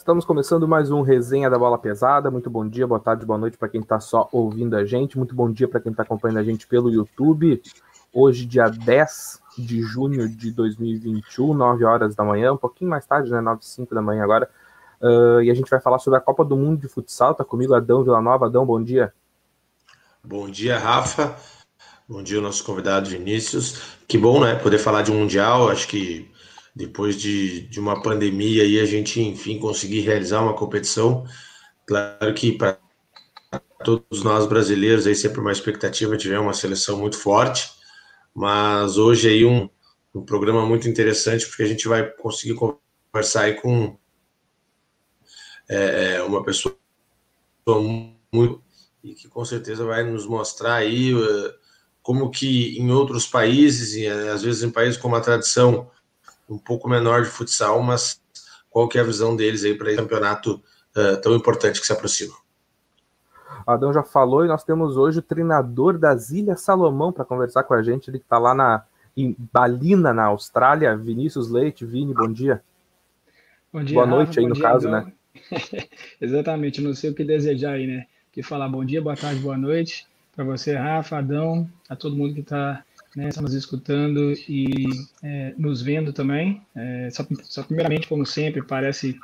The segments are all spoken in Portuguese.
Estamos começando mais um Resenha da Bola Pesada. Muito bom dia, boa tarde, boa noite para quem está só ouvindo a gente. Muito bom dia para quem está acompanhando a gente pelo YouTube. Hoje, dia 10 de junho de 2021, 9 horas da manhã, um pouquinho mais tarde, né? 9 5 da manhã agora. Uh, e a gente vai falar sobre a Copa do Mundo de Futsal. Tá comigo Adão Villanova. Adão, bom dia. Bom dia, Rafa. Bom dia, nosso convidado Vinícius. Que bom, né? Poder falar de um Mundial. Acho que depois de, de uma pandemia aí a gente, enfim, conseguir realizar uma competição. Claro que para todos nós brasileiros aí sempre uma expectativa de ver uma seleção muito forte, mas hoje aí um, um programa muito interessante porque a gente vai conseguir conversar aí com é, é uma pessoa muito e que com certeza vai nos mostrar aí uh, como que em outros países e às vezes em países com uma tradição um pouco menor de futsal, mas qual que é a visão deles aí para esse campeonato uh, tão importante que se aproxima? Adão já falou e nós temos hoje o treinador das Ilhas Salomão para conversar com a gente. Ele está lá na, em Balina, na Austrália. Vinícius Leite, Vini, bom dia. Bom dia. Boa noite Rafa, aí no dia, caso, Adão. né? Exatamente, não sei o que desejar aí, né? Que falar bom dia, boa tarde, boa noite para você, Rafa, Adão, a todo mundo que está né, nos escutando e é, nos vendo também. É, só, só, primeiramente, como sempre, parece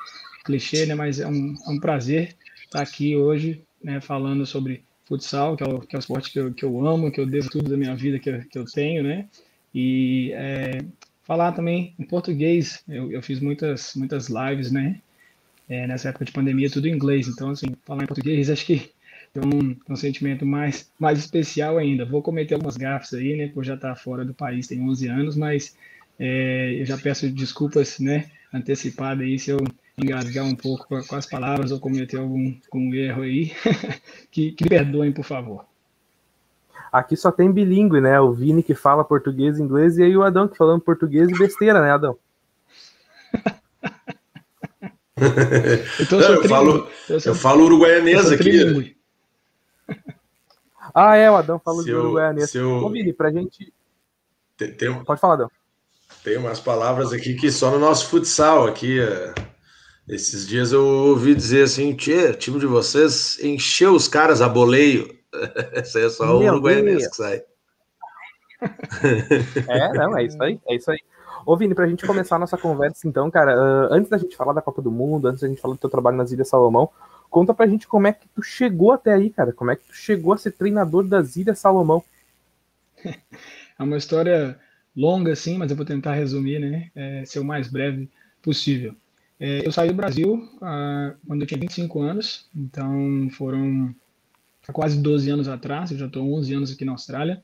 clichê, né, mas é um, é um prazer estar aqui hoje né, falando sobre futsal, que é o, que é o esporte que eu, que eu amo, que eu devo tudo da minha vida que eu, que eu tenho, né? E é, falar também em português. Eu, eu fiz muitas, muitas lives, né? É, nessa época de pandemia, tudo em inglês. Então, assim, falar em português, acho que tem um, um, sentimento mais, mais especial ainda. Vou cometer algumas gafas aí, né, por já estar fora do país tem 11 anos, mas é, eu já peço desculpas, né, antecipadas aí se eu engasgar um pouco com as palavras ou cometer algum, algum erro aí, que, que me perdoem, por favor. Aqui só tem bilíngue, né? O Vini que fala português e inglês e aí o Adão que falando português e besteira, né, Adão? então, eu, eu, falo, eu, eu falo uruguaianês aqui. Ah, é, o Adão falou de eu, uruguaianês. Eu... Ô, Vini, pra gente. Tem, tem, Pode falar, Adão. Tem umas palavras aqui que só no nosso futsal aqui. Esses dias eu ouvi dizer assim, Tchê, time de vocês encheu os caras a boleio. Isso aí é só o uruguaianês que sai. É, não, é isso aí, é isso aí. Ô, Vini, pra gente começar a nossa conversa, então, cara, uh, antes da gente falar da Copa do Mundo, antes da gente falar do teu trabalho nas Ilhas Salomão, conta pra gente como é que tu chegou até aí, cara. Como é que tu chegou a ser treinador das Ilhas Salomão? É uma história longa, assim, mas eu vou tentar resumir, né? É, ser o mais breve possível. É, eu saí do Brasil ah, quando eu tinha 25 anos, então foram quase 12 anos atrás, eu já estou 11 anos aqui na Austrália,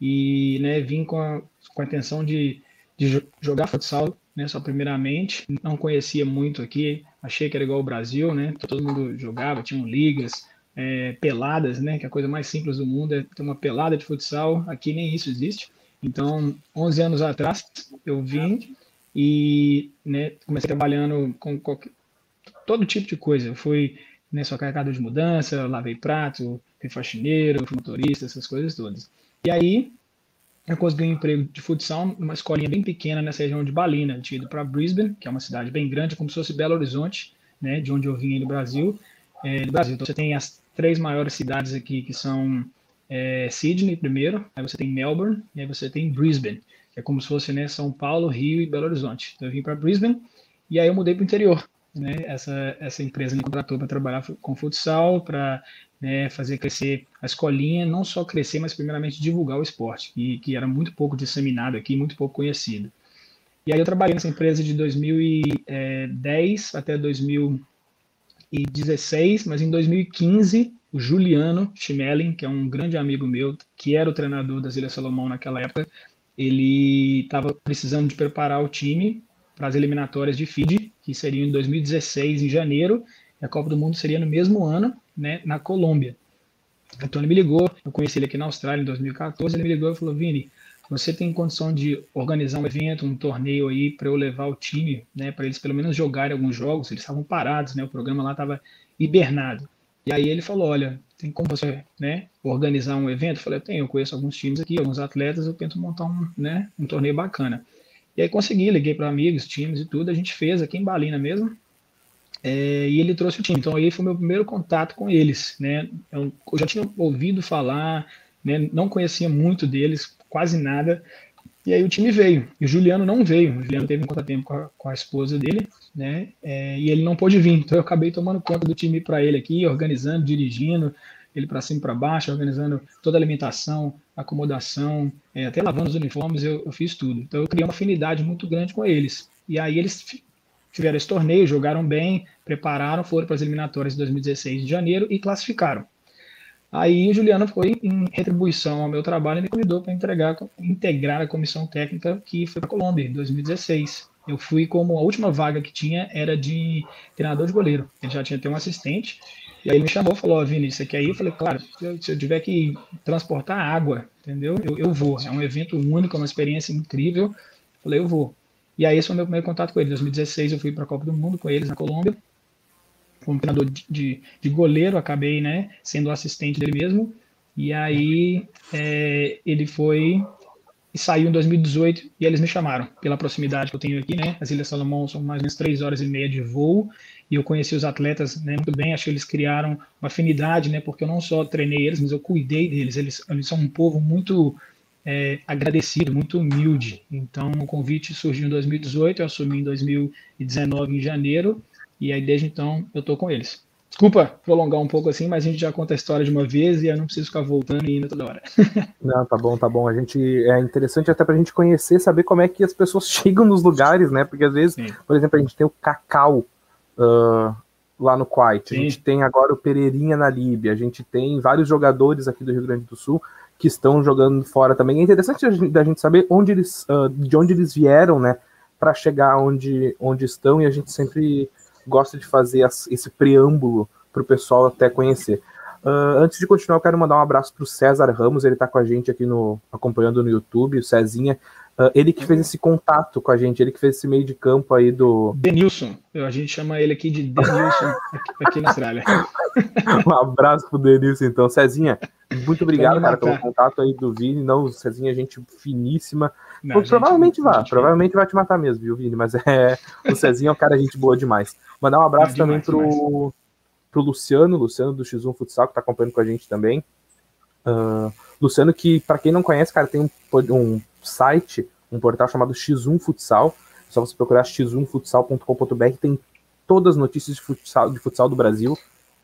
e né, vim com a, com a intenção de, de jogar futsal, né, só primeiramente, não conhecia muito aqui, achei que era igual o Brasil, né, todo mundo jogava, tinham ligas, é, peladas, né, que é a coisa mais simples do mundo é ter uma pelada de futsal, aqui nem isso existe, então 11 anos atrás eu vim e né, comecei trabalhando com qualquer, todo tipo de coisa. Eu fui né, só carregador de mudança, lavei prato, fui faxineiro, fui motorista, essas coisas todas. E aí eu consegui um emprego de futsal numa escolinha bem pequena nessa região de Balina. Eu tinha ido para Brisbane, que é uma cidade bem grande, como se fosse Belo Horizonte, né, de onde eu vim do Brasil. É, do Brasil. Então você tem as três maiores cidades aqui que são é, Sydney primeiro, aí você tem Melbourne e aí você tem Brisbane que é como se fosse né, São Paulo, Rio e Belo Horizonte. Então eu vim para Brisbane e aí eu mudei para o interior. Né? Essa, essa empresa me contratou para trabalhar com futsal, para né, fazer crescer a escolinha, não só crescer, mas primeiramente divulgar o esporte, que, que era muito pouco disseminado aqui, muito pouco conhecido. E aí eu trabalhei nessa empresa de 2010 até 2016, mas em 2015 o Juliano Schmeling, que é um grande amigo meu, que era o treinador das Ilhas Salomão naquela época, ele estava precisando de preparar o time para as eliminatórias de FIDE, que seriam em 2016, em janeiro, a Copa do Mundo seria no mesmo ano, né, na Colômbia. Então ele me ligou, eu conheci ele aqui na Austrália em 2014, ele me ligou e falou, Vini, você tem condição de organizar um evento, um torneio aí para eu levar o time, né, para eles pelo menos jogarem alguns jogos, eles estavam parados, né, o programa lá estava hibernado. E aí ele falou, olha, tem como você né, organizar um evento? Eu falei, tenho, eu conheço alguns times aqui, alguns atletas, eu tento montar um, né, um torneio bacana. E aí consegui, liguei para amigos, times e tudo, a gente fez aqui em Balina mesmo. é, e ele trouxe o time. Então aí foi meu primeiro contato com eles, né? Eu, eu já tinha ouvido falar, né? Não conhecia muito deles, quase nada. E aí o time veio. E o Juliano não veio. O Juliano teve um contratempo com a, com a esposa dele, né? É, e ele não pôde vir. Então eu acabei tomando conta do time para ele aqui, organizando, dirigindo ele para cima e para baixo, organizando toda a alimentação, acomodação, é, até lavando os uniformes, eu, eu, fiz tudo. Então eu criei uma afinidade muito grande com eles. E aí eles tiveram esse torneio, jogaram bem, prepararam, foram para as eliminatórias de 2016 de janeiro e classificaram. Aí o Juliano foi em retribuição ao meu trabalho e me convidou para integrar a comissão técnica que foi para a Colômbia em 2016. Eu fui como a última vaga que tinha era de treinador de goleiro. Ele já tinha até um assistente. E aí ele me chamou falou, oh, Vini, você quer ir? Eu falei, claro, se eu tiver que transportar água, entendeu? Eu, eu vou. É um evento único, é uma experiência incrível. Eu falei, eu vou. E aí esse foi o meu primeiro contato com ele. Em 2016 eu fui para a Copa do Mundo com eles na Colômbia. Como treinador de, de, de, goleiro, acabei né, sendo assistente dele mesmo. E aí é, ele foi e saiu em 2018 e eles me chamaram pela proximidade que eu tenho aqui, né? As Ilhas Salomão são mais ou menos três horas e meia de voo e eu conheci os atletas né, muito bem. Acho que eles criaram uma afinidade, né? Porque eu não só treinei eles, mas eu cuidei deles. Eles, eles são um povo muito é, agradecido, muito humilde. Então, o convite surgiu em 2018, eu assumi em 2019, em janeiro, e aí desde então eu estou com eles. Desculpa prolongar um pouco assim, mas a gente já conta a história de uma vez e eu não preciso ficar voltando e indo toda hora. não, tá bom, tá bom. A gente é interessante até pra gente conhecer, saber como é que as pessoas chegam nos lugares, né? Porque às vezes, Sim. por exemplo, a gente tem o Cacau uh, lá no Kuwait, Sim. a gente tem agora o Pereirinha na Líbia, a gente tem vários jogadores aqui do Rio Grande do Sul que estão jogando fora também. É interessante da gente saber onde eles, uh, de onde eles vieram, né, para chegar onde, onde estão, e a gente sempre gosta de fazer esse preâmbulo para o pessoal até conhecer. Uh, antes de continuar, eu quero mandar um abraço para o César Ramos, ele está com a gente aqui no acompanhando no YouTube, o Cezinha. Uh, ele que fez esse contato com a gente, ele que fez esse meio de campo aí do. Denilson, a gente chama ele aqui de Denilson, aqui, aqui na Austrália. um abraço pro Denilson, então. Cezinha, muito obrigado, cara, pelo contato aí do Vini. Não, Cezinha, gente finíssima. Não, gente, provavelmente vai, provavelmente vai te matar mesmo, viu, Vini? Mas é. O Cezinha é um cara gente boa demais. Mandar um abraço é também pro. Demais pro Luciano, Luciano do X1 Futsal, que está acompanhando com a gente também. Uh, Luciano, que para quem não conhece, cara, tem um, um, site, um portal chamado X1 Futsal. É só você procurar x1futsal.com.br, tem todas as notícias de futsal, de futsal do Brasil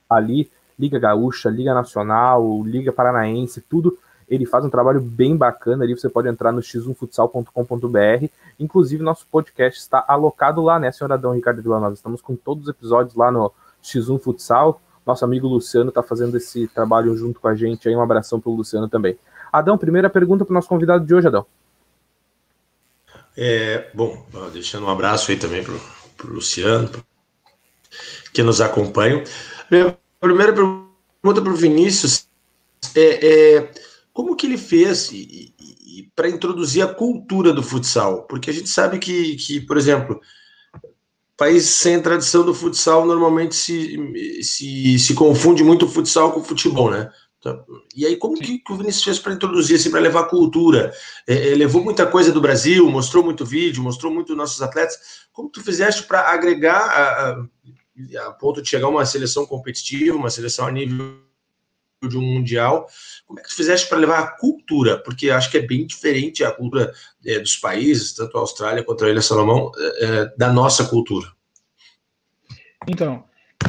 ali, Liga Gaúcha, Liga Nacional, Liga Paranaense, tudo. Ele faz um trabalho bem bacana ali. Você pode entrar no x1futsal.com.br. Inclusive, nosso podcast está alocado lá, né, senhor Adão Ricardo Villanova? Estamos com todos os episódios lá no, X1 Futsal. Nosso amigo Luciano está fazendo esse trabalho junto com a gente aí. Um abração para o Luciano também. Adão, primeira pergunta para o nosso convidado de hoje, Adão. É, bom, deixando um abraço aí também para o Luciano, que nos acompanha. Primeira pergunta para o Vinícius é, é, como que ele fez para introduzir a cultura do futsal? Porque a gente sabe que, que por exemplo, país sem tradição do futsal normalmente se, se, se confunde muito o futsal com o futebol, né? Então, e aí, como que, que o Vinícius fez para introduzir, assim, para levar cultura? É, é, levou muita coisa do Brasil, mostrou muito vídeo, mostrou muito nossos atletas. Como tu fizeste para agregar a, a, a, ponto de chegar uma seleção competitiva, uma seleção a nível de um mundial? Como é que tu fizeste para levar a cultura? Porque acho que é bem diferente a cultura é, dos países, tanto a Austrália quanto a Ilha Salomão, é, é, da nossa cultura. Então,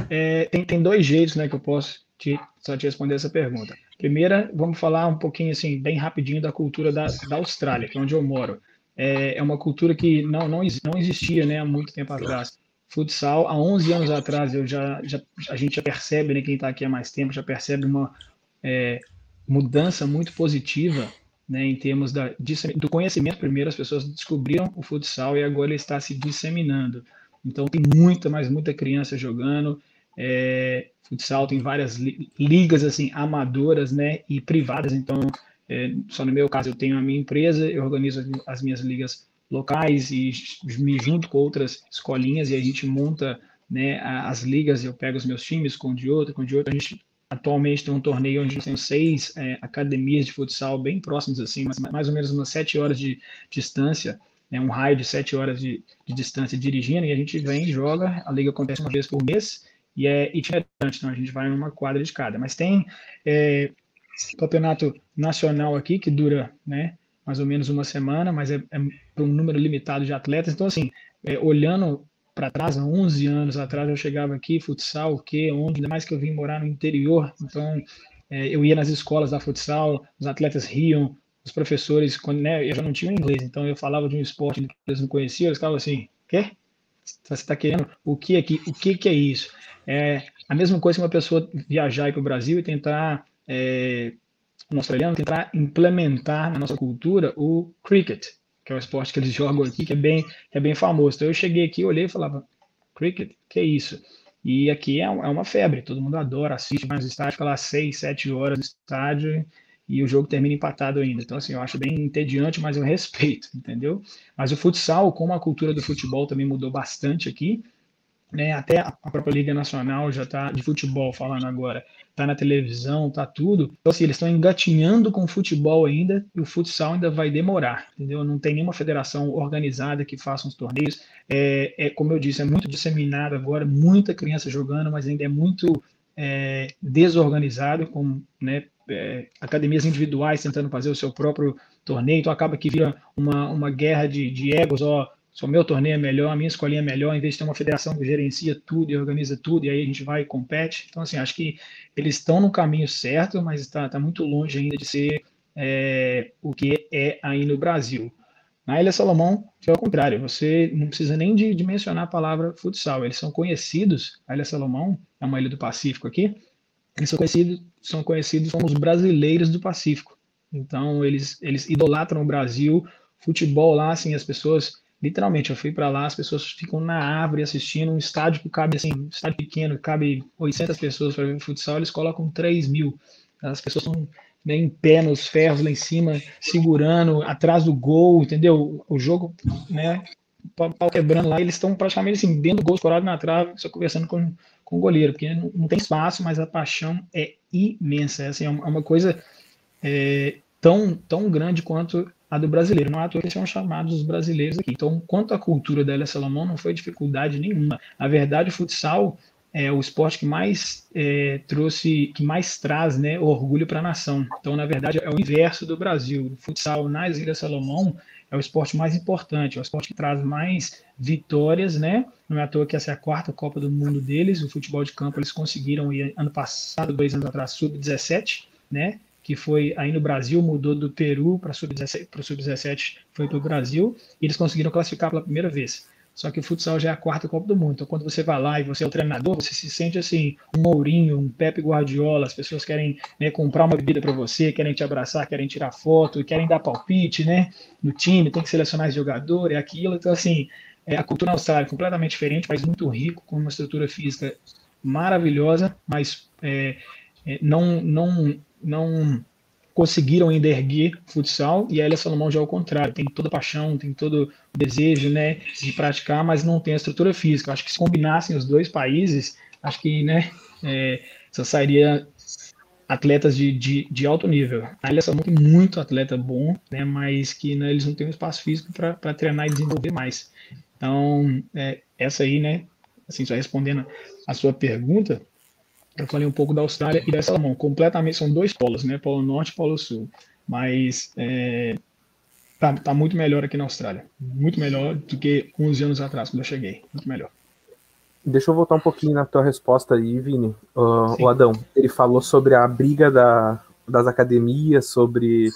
é, tem, tem dois jeitos né, que eu posso te, só te responder essa pergunta. Primeira, vamos falar um pouquinho, assim, bem rapidinho da cultura da, da Austrália, que é onde eu moro. É, é uma cultura que não, não, não existia né, há muito tempo atrás. Futsal, há 11 anos atrás, eu já, já a gente já percebe, né, quem está aqui há mais tempo, já percebe uma é, mudança muito positiva né, em termos da, do conhecimento. Primeiro, as pessoas descobriram o futsal e agora ele está se disseminando. Então tem muita, mas muita criança jogando. É, futsal tem várias li ligas assim amadoras, né, e privadas. Então, é, só no meu caso eu tenho a minha empresa, eu organizo as minhas ligas locais e me junto com outras escolinhas e a gente monta né, as ligas. Eu pego os meus times com de outro, com de outro. A gente atualmente tem um torneio onde tem seis é, academias de futsal bem próximas assim, mas mais ou menos umas sete horas de distância né, um raio de sete horas de, de, distância dirigindo, e a gente vem joga. A liga acontece uma vez por mês e é itinerante, então a gente vai numa quadra de cada. Mas tem é, campeonato nacional aqui que dura né, mais ou menos uma semana, mas é, é para um número limitado de atletas. Então, assim, é, olhando para trás, há 11 anos atrás, eu chegava aqui, futsal, o quê, onde, ainda mais que eu vim morar no interior, então é, eu ia nas escolas da futsal, os atletas riam, os professores, quando né, eu já não tinha inglês, então eu falava de um esporte que eles não conheciam, eles ficavam assim, quê? Você está querendo o que aqui? O que, que é isso? É a mesma coisa que uma pessoa viajar para o Brasil e tentar, é, um australiano, tentar implementar na nossa cultura o cricket, que é o esporte que eles jogam aqui, que é bem, que é bem famoso. Então eu cheguei aqui, olhei e falava, cricket, que é isso? E aqui é, é uma febre, todo mundo adora, assiste mais estádio, fica lá seis, sete horas no estádio e o jogo termina empatado ainda. Então, assim, eu acho bem entediante, mas eu respeito, entendeu? Mas o futsal, como a cultura do futebol também mudou bastante aqui, né? Até a própria Liga Nacional já está de futebol falando agora, está na televisão, está tudo. Então, assim, eles estão engatinhando com o futebol ainda e o futsal ainda vai demorar, entendeu? Não tem nenhuma federação organizada que faça uns torneios. É, é como eu disse, é muito disseminado agora, muita criança jogando, mas ainda é muito é, desorganizado, com né, é, academias individuais tentando fazer o seu próprio torneio, então acaba que vira uma, uma guerra de, de egos, ó, o meu torneio é melhor, a minha escolinha é melhor, em vez de ter uma federação que gerencia tudo e organiza tudo, e aí a gente vai e compete. Então, assim, acho que eles estão no caminho certo, mas está tá muito longe ainda de ser é, o que é aí no Brasil. Na Ilha Salomão, é o contrário, você não precisa nem de, de, mencionar a palavra futsal, eles são conhecidos, a Ilha Salomão é uma ilha do Pacífico aqui, eles são conhecidos, são conhecidos como os brasileiros do Pacífico. Então, eles, eles idolatram o Brasil, futebol lá, assim, as pessoas Literalmente, eu fui para lá, as pessoas ficam na árvore assistindo um estádio que cabe assim, um estádio pequeno, que cabe 800 pessoas para ver futsal, eles colocam 3 mil. As pessoas estão né, em pé nos ferros lá em cima, segurando atrás do gol, entendeu? O jogo, né, pau quebrando lá, eles estão praticamente assim, dentro do gol, escorado na trave, só conversando com, com o goleiro, porque não, não tem espaço, mas a paixão é imensa. É, assim, é uma coisa é, tão, tão grande quanto a do brasileiro. Não é à toa que são chamados os brasileiros aqui. Então, quanto à cultura da Elia Salomão, não foi dificuldade nenhuma. Na verdade, o futsal é o esporte que mais é, trouxe, que mais traz né, orgulho para a nação. Então, na verdade, é o inverso do Brasil. O futsal nas Ilhas Salomão é o esporte mais importante, é o esporte que traz mais vitórias, né? Não é à toa que essa é a quarta Copa do Mundo deles. O futebol de campo eles conseguiram ir ano passado, dois anos atrás, sub-17, né? que foi aí no Brasil, mudou do Peru para o Sub-17, Sub foi para o Brasil, e eles conseguiram classificar pela primeira vez. Só que o futsal já é a quarta Copa do Mundo. Então, quando você vai lá e você é o treinador, você se sente assim, um Mourinho, um Pepe Guardiola. As pessoas querem né, comprar uma bebida para você, querem te abraçar, querem tirar foto, querem dar palpite né, no time, tem que selecionar jogador, é aquilo. Então, assim, é, a cultura Austrália é completamente diferente, mas muito rico, com uma estrutura física maravilhosa, mas é, é, não, não, não conseguiram ainda erguer futsal e a Elia Salomão já é o contrário, tem toda a paixão, tem todo o desejo né, de praticar, mas não tem a estrutura física. Acho que se combinassem os dois países, acho que né, é, só sairia atletas de, de, de, alto nível. A Elia Salomão tem muito atleta bom, né, mas que né, eles não têm um espaço físico para treinar e desenvolver mais. Então, é, essa aí, né, assim, só respondendo a sua pergunta, eu falei um pouco da Austrália e da Salomão. Completamente são dois polos, né? Polo Norte e Polo Sul. Mas é, tá, tá muito melhor aqui na Austrália. Muito melhor do que 11 anos atrás, quando eu cheguei. Muito melhor. Deixa eu voltar um pouquinho na tua resposta aí, Vini. Uh, o Adão, ele falou sobre a briga da, das academias, sobre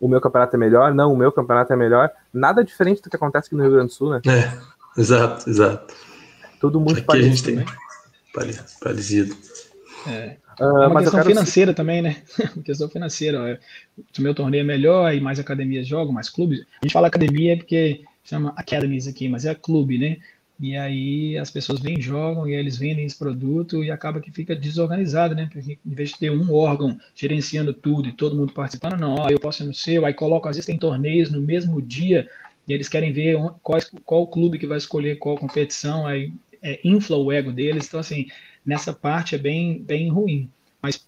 o meu campeonato é melhor. Não, o meu campeonato é melhor. Nada diferente do que acontece aqui no Rio Grande do Sul, né? É, exato, exato. Tudo muito aqui parecido. a gente tem né? parecido. É. Uh, é uma questão financeira se... também, né? uma questão financeira. Se o meu torneio é melhor e mais academias jogam, mais clubes. A gente fala academia porque chama academies aqui, mas é clube, né? E aí as pessoas vêm, jogam e eles vendem esse produto e acaba que fica desorganizado, né? Porque em vez de ter um órgão gerenciando tudo e todo mundo participando, não, ó, eu posso ir no seu, aí coloco, às vezes tem torneios no mesmo dia e eles querem ver qual, qual clube que vai escolher qual competição, aí é, infla o ego deles. Então, assim, nessa parte é bem, bem ruim. Mas,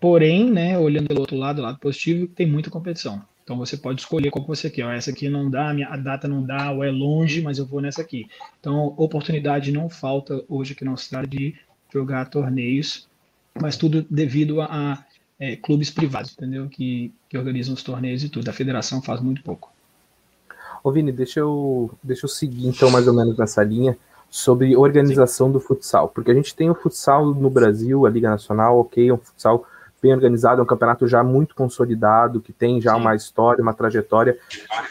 porém, né, olhando pelo outro lado, lado positivo, tem muita competição. Então você pode escolher qual que você quer. essa aqui não dá, a data não dá, ou é longe, mas eu vou nessa aqui. Então, oportunidade não falta hoje aqui na Austrália de jogar torneios, mas tudo devido a, a é, clubes privados, entendeu? Que, que organizam os torneios e tudo. A federação faz muito pouco. Ô Vini, deixa eu, deixa eu seguir então mais ou menos nessa linha sobre organização Sim. do futsal, porque a gente tem o futsal no Brasil, a Liga Nacional, ok, é um futsal bem organizado, é um campeonato já muito consolidado, que tem já Sim. uma história, uma trajetória,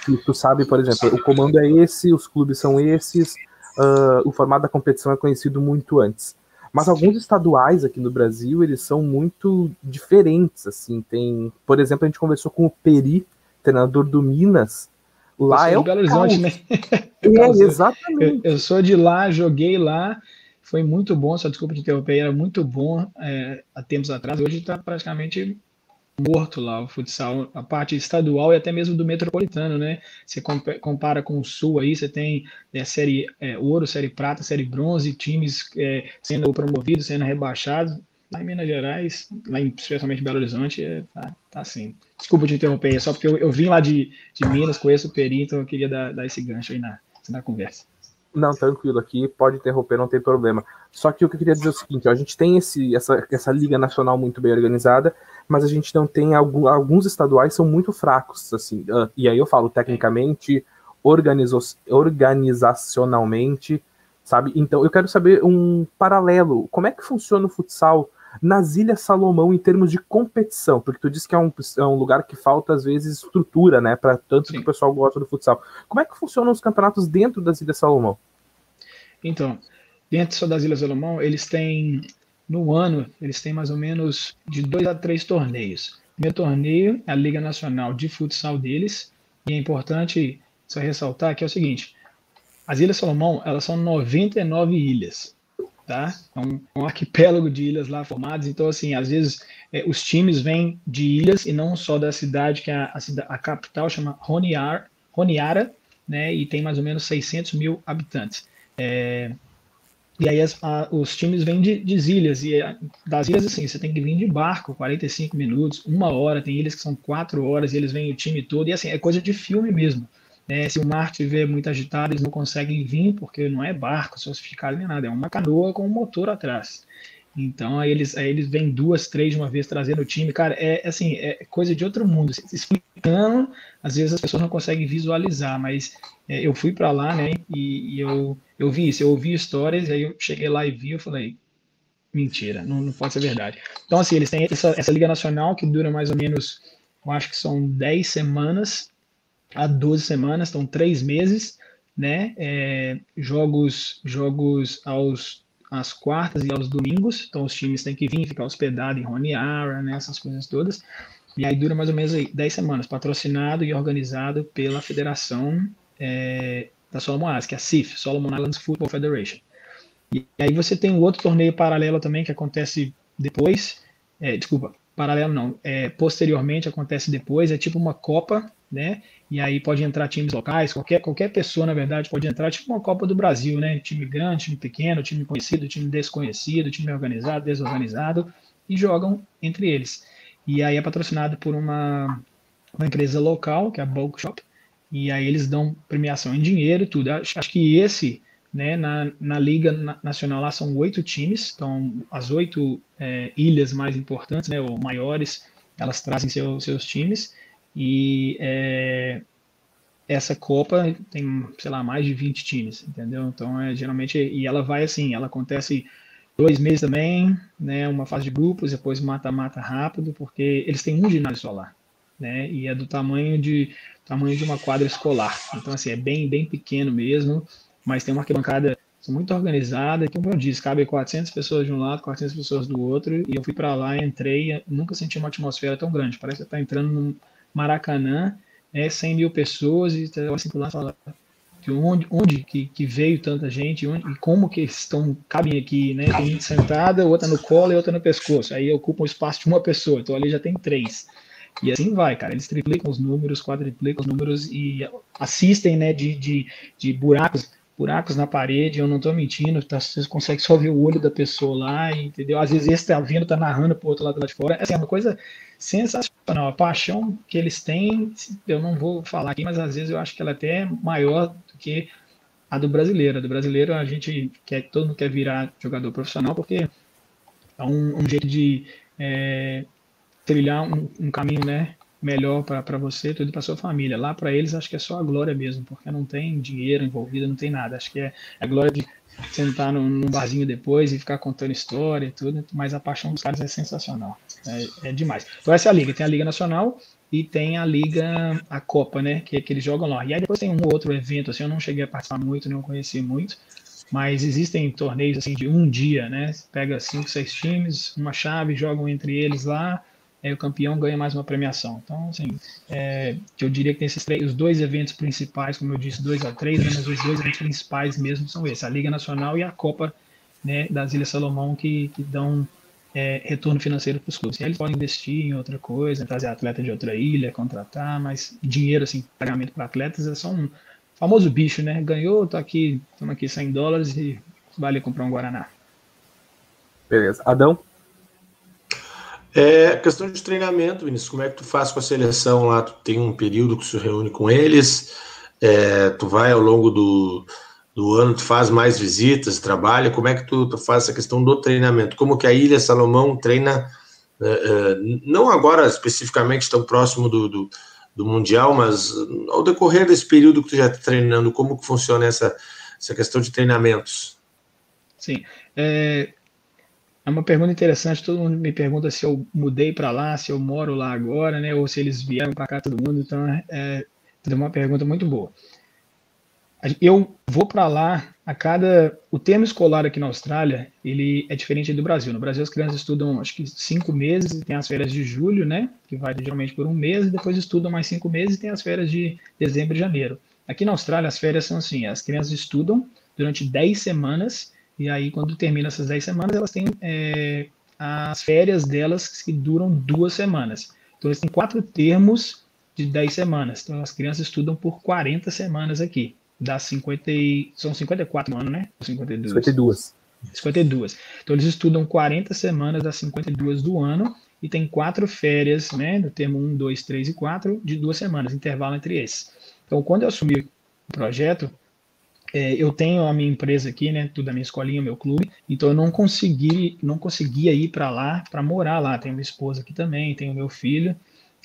que tu sabe, por exemplo, o comando é esse, os clubes são esses, uh, o formato da competição é conhecido muito antes. Mas alguns estaduais aqui no Brasil, eles são muito diferentes, assim, tem, por exemplo, a gente conversou com o Peri, treinador do Minas, lá é o Belo Horizonte, né? É, exatamente. Eu, eu, sou de lá, joguei lá, foi muito bom, só desculpa de interromper, era muito bom é, há tempos atrás, hoje está praticamente morto lá o futsal, a parte estadual e até mesmo do metropolitano, né? Você compara com o sul aí, você tem é, série é, ouro, série prata, série bronze, times é, sendo promovidos, sendo rebaixados. Lá em Minas Gerais, lá em, especialmente em Belo Horizonte, é, tá, tá assim. Desculpa te interromper, é só porque eu, eu vim lá de, de Minas, conheço o Peri, então eu queria dar, dar esse gancho aí na, na conversa. Não, tranquilo aqui, pode interromper, não tem problema. Só que o que eu queria dizer é o seguinte: ó, a gente tem esse, essa, essa liga nacional muito bem organizada, mas a gente não tem algum, alguns estaduais são muito fracos, assim. Uh, e aí eu falo tecnicamente, organizacionalmente, sabe? Então eu quero saber um paralelo. Como é que funciona o futsal nas Ilhas Salomão em termos de competição? Porque tu disse que é um, é um lugar que falta, às vezes, estrutura, né? Para tanto Sim. que o pessoal gosta do futsal. Como é que funcionam os campeonatos dentro das Ilhas Salomão? Então, dentro das Ilhas Salomão, eles têm, no ano, eles têm mais ou menos de dois a três torneios. O primeiro torneio é a Liga Nacional de Futsal deles, e é importante só ressaltar que é o seguinte, as Ilhas Salomão, elas são 99 ilhas tá? É um, um, arquipélago de ilhas lá formadas, então, assim, às vezes é, os times vêm de ilhas e não só da cidade, que é a, a, a capital chama Honiara, Honiara, né? E tem mais ou menos 600 mil habitantes. É, e aí as, a, os times vêm de, de ilhas, e das ilhas, assim, você tem que vir de barco, 45 minutos, uma hora, tem ilhas que são quatro horas, e eles vêm o time todo, e assim, é coisa de filme mesmo. É, se o mar estiver muito agitado, eles não conseguem vir, porque não é barco sofisticado nem nada, é uma canoa com um motor atrás. Então, aí eles, aí eles vêm duas, três de uma vez trazendo o time. Cara, é assim, é coisa de outro mundo. Explicando, às vezes as pessoas não conseguem visualizar, mas é, eu fui para lá, né, e, e, eu, eu vi isso, eu ouvi histórias, aí eu cheguei lá e vi, eu falei, mentira, não, não pode ser verdade. Então, assim, eles têm essa, essa Liga Nacional que dura mais ou menos, eu acho que são 10 semanas, há 12 semanas, estão três meses, né? É, jogos jogos aos às quartas e aos domingos, então os times têm que vir, ficar hospedados em Honiara, né? Essas coisas todas. E aí dura mais ou menos aí 10 semanas, patrocinado e organizado pela Federação é, da Solomon Islands, que é a CIF, Solomon Islands Football Federation. E aí você tem um outro torneio paralelo também que acontece depois, é, desculpa, paralelo não, é, posteriormente acontece depois, é tipo uma Copa, né? E aí pode entrar times locais, qualquer, qualquer pessoa, na verdade, pode entrar, tipo uma Copa do Brasil, né? Time grande, time pequeno, time conhecido, time desconhecido, time organizado, desorganizado, e jogam entre eles. E aí é patrocinado por uma, uma empresa local, que é a Bulk Shop, e aí eles dão premiação em dinheiro e tudo. Acho, acho que esse, né, na, na Liga Nacional lá são oito times, então as oito é, ilhas mais importantes, né, ou maiores, elas trazem seu, seus times, e é, essa Copa tem, sei lá, mais de 20 times, entendeu? Então, é, geralmente, e ela vai assim, ela acontece dois meses também, né? Uma fase de grupos, depois mata-mata rápido, porque eles têm um ginásio solar, né? E é do tamanho de tamanho de uma quadra escolar. Então, assim, é bem, bem pequeno mesmo, mas tem uma arquibancada muito organizada, que, como eu disse, cabe 400 pessoas de um lado, 400 pessoas do outro, e eu fui para lá, entrei, nunca senti uma atmosfera tão grande, parece que está entrando num Maracanã, é 100 mil pessoas, e você assim, lá fala de onde, onde que, que veio tanta gente, onde, e como que estão, cabem aqui, né? Tem gente sentada, outra no colo e outra no pescoço, aí ocupa o espaço de uma pessoa, então ali já tem três. E assim vai, cara. Eles triplicam os números, quadriplicam os números e assistem, né, de, de, de buracos buracos na parede, eu não estou mentindo, tá, você consegue só ver o olho da pessoa lá, entendeu? Às vezes esse tá vendo, tá narrando pro outro lado lá de fora. Assim, é uma coisa sensacional. A paixão que eles têm, eu não vou falar aqui, mas às vezes eu acho que ela é até maior do que a do brasileiro. A do brasileiro a gente quer, todo mundo quer virar jogador profissional porque é um, um jeito de é, trilhar um, um caminho, né? Melhor para você, tudo para sua família. Lá para eles acho que é só a glória mesmo, porque não tem dinheiro envolvido, não tem nada. Acho que é a glória de sentar num, num barzinho depois e ficar contando história e tudo, mas a paixão dos caras é sensacional. É, é, demais. Então essa é a liga, tem a Liga Nacional e tem a Liga, a Copa, né, que, que eles jogam lá. E aí depois tem um outro evento, assim, eu não cheguei a participar muito, não conheci muito, mas existem torneios assim de um dia, né, pega cinco, seis times, uma chave, jogam entre eles lá, o campeão ganha mais uma premiação. Então, assim, é, eu diria que tem esses três, os dois eventos principais, como eu disse, dois a três, né, mas os dois eventos principais mesmo são esses, a Liga Nacional e a Copa né, das Ilhas Salomão, que, que dão é, retorno financeiro para os clubes. Eles podem investir em outra coisa, trazer atleta de outra ilha, contratar, mas dinheiro, assim, pagamento para atletas é só um famoso bicho, né? Ganhou, tô aqui, estamos aqui 100 dólares e vale comprar um Guaraná. Beleza. Adão? É questão de treinamento, Vinícius. Como é que tu faz com a seleção lá? Tu tem um período que se reúne com eles, é, tu vai ao longo do, do ano, tu faz mais visitas, trabalha. Como é que tu, tu faz essa questão do treinamento? Como que a Ilha Salomão treina, é, é, não agora especificamente tão próximo do, do, do, Mundial, mas ao decorrer desse período que tu já está treinando, como que funciona essa, essa questão de treinamentos? Sim. É, é uma pergunta interessante. Todo mundo me pergunta se eu mudei para lá, se eu moro lá agora, né? Ou se eles vieram para cá todo mundo. Então é, é uma pergunta muito boa. Eu vou para lá a cada. O termo escolar aqui na Austrália ele é diferente do Brasil. No Brasil as crianças estudam acho que cinco meses, tem as férias de julho, né? Que vai geralmente por um mês, e depois estudam mais cinco meses e tem as férias de dezembro e janeiro. Aqui na Austrália as férias são assim: as crianças estudam durante 10 semanas e aí, quando termina essas 10 semanas, elas têm é, as férias delas que duram duas semanas. Então, eles têm quatro termos de 10 semanas. Então, as crianças estudam por 40 semanas aqui. Dá 50 e... São 54 anos, né? 52. 52. 52. Então, eles estudam 40 semanas das 52 do ano e tem quatro férias, né? No termo 1, 2, 3 e 4, de duas semanas, intervalo entre esses. Então, quando eu assumi o projeto, é, eu tenho a minha empresa aqui, né, tudo a minha escolinha, meu clube, então eu não consegui, não conseguia ir para lá para morar lá. Tenho minha esposa aqui também, tenho meu filho,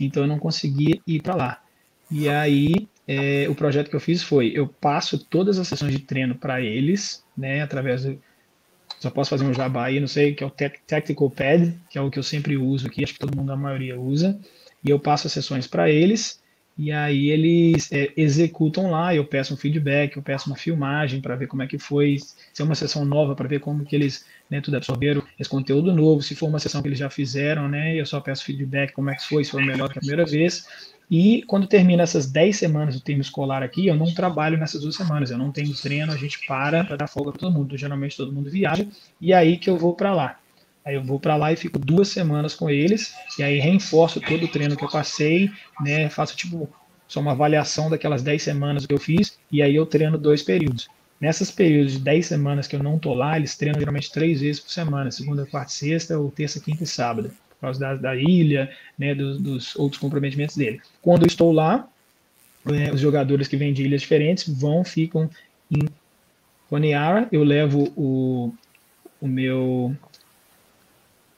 então eu não conseguia ir para lá. E aí é, o projeto que eu fiz foi, eu passo todas as sessões de treino para eles, né, através do só posso fazer um jabá aí, não sei, que é o Tactical Pad, que é o que eu sempre uso aqui, acho que todo mundo, a maioria, usa. E eu passo as sessões para eles, e aí eles é, executam lá, eu peço um feedback, eu peço uma filmagem para ver como é que foi, se é uma sessão nova, para ver como que eles né, tudo absorveram esse conteúdo novo, se for uma sessão que eles já fizeram, né, eu só peço feedback, como é que foi, se foi melhor que a primeira vez. E quando termina essas 10 semanas do termo escolar aqui, eu não trabalho nessas duas semanas, eu não tenho treino, a gente para para dar folga para todo mundo. Geralmente todo mundo viaja, e aí que eu vou para lá. Aí eu vou para lá e fico duas semanas com eles, e aí reforço todo o treino que eu passei, né? Faço tipo só uma avaliação daquelas 10 semanas que eu fiz, e aí eu treino dois períodos. Nessas períodos de 10 semanas que eu não tô lá, eles treinam geralmente três vezes por semana, segunda, quarta, sexta, ou terça, quinta e sábado, por causa da, da ilha, né, dos, dos outros comprometimentos dele. Quando eu estou lá, é, os jogadores que vêm de ilhas diferentes vão, ficam em Honiara, eu levo o, o meu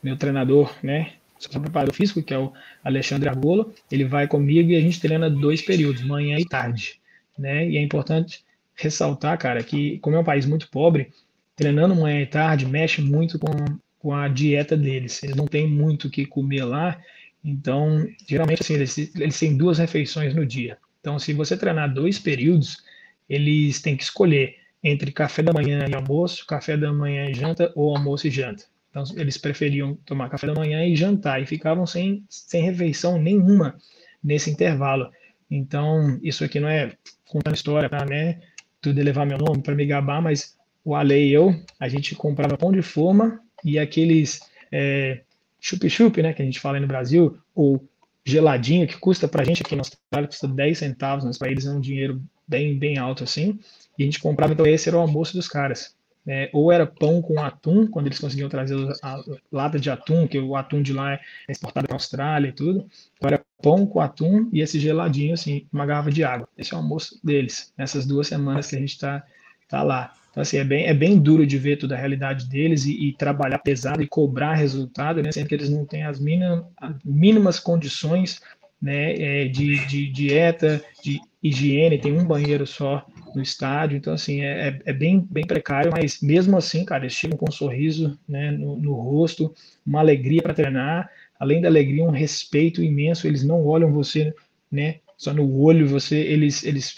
meu treinador, né? Sou preparador físico, que é o Alexandre Argolo, ele vai comigo e a gente treina dois períodos, manhã e tarde, né? E é importante ressaltar, cara, que como é um país muito pobre, treinando manhã e tarde mexe muito com, com a dieta deles. Eles não têm muito o que comer lá, então, geralmente, assim, eles, eles têm duas refeições no dia. Então, se você treinar dois períodos, eles têm que escolher entre café da manhã e almoço, café da manhã e janta ou almoço e janta. Então, eles preferiam tomar café da manhã e jantar, e ficavam sem, sem refeição nenhuma nesse intervalo. Então, isso aqui não é contando história para né, tudo elevar meu nome, para me gabar, mas o Ale e eu, a gente comprava pão de forma e aqueles é, chup-chup, né, que a gente fala aí no Brasil, ou geladinho, que custa para a gente aqui na Austrália, custa 10 centavos, mas para eles é um dinheiro bem, bem alto assim, e a gente comprava, então esse era o almoço dos caras. É, ou era pão com atum, quando eles conseguiam trazer a lata de atum, que o atum de lá é exportado para a Austrália e tudo. Ou era pão com atum e esse geladinho, assim, uma garrafa de água. Esse é o almoço deles, nessas duas semanas que a gente está tá lá. Então, assim, é bem, é bem duro de ver toda a realidade deles e, e trabalhar pesado e cobrar resultado, né? Sendo que eles não têm as, mínima, as mínimas condições né, é, de, de dieta, de higiene, tem um banheiro só no estádio, então assim, é, é, é bem, bem precário, mas mesmo assim, cara, eles chegam com um sorriso né, no, no rosto, uma alegria para treinar, além da alegria, um respeito imenso, eles não olham você, né, só no olho, você, eles, eles,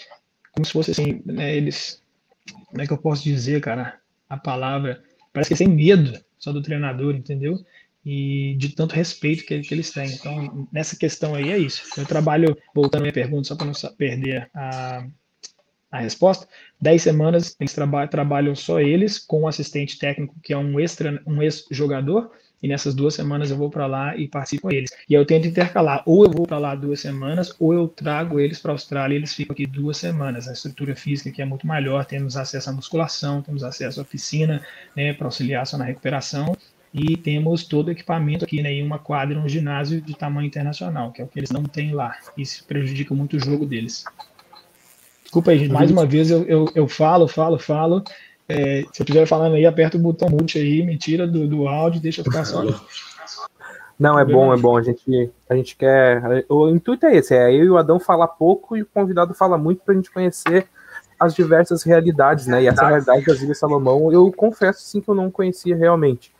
como se fosse assim, né, eles, como é que eu posso dizer, cara, a palavra, parece que eles têm medo só do treinador, entendeu? e de tanto respeito que, que, eles têm. Então, nessa questão aí é isso. Eu trabalho, voltando à minha pergunta, só para não perder a, a resposta, 10 semanas eles traba trabalham só eles, com um assistente técnico, que é um extra, um ex-jogador, e nessas duas semanas eu vou para lá e participo com eles. E eu tento intercalar, ou eu vou para lá duas semanas, ou eu trago eles para a Austrália e eles ficam aqui duas semanas. A estrutura física aqui é muito melhor, temos acesso à musculação, temos acesso à piscina, né, para auxiliar só na recuperação, e temos todo o equipamento aqui, né, uma quadra, um ginásio de tamanho internacional, que é o que eles não têm lá. Isso prejudica muito o jogo deles. Desculpa aí, gente, mais uma vez eu, eu, eu falo, falo, falo. É, se eu estiver falando aí, aperta o botão mute aí, me tira do, do áudio, deixa eu ficar só. Não, é bom, é bom. A gente, a gente quer. O intuito é esse: é eu e o Adão falar pouco e o convidado fala muito para a gente conhecer as diversas realidades, né? E essa realidade da Ilha Salomão, eu confesso sim que eu não conhecia realmente.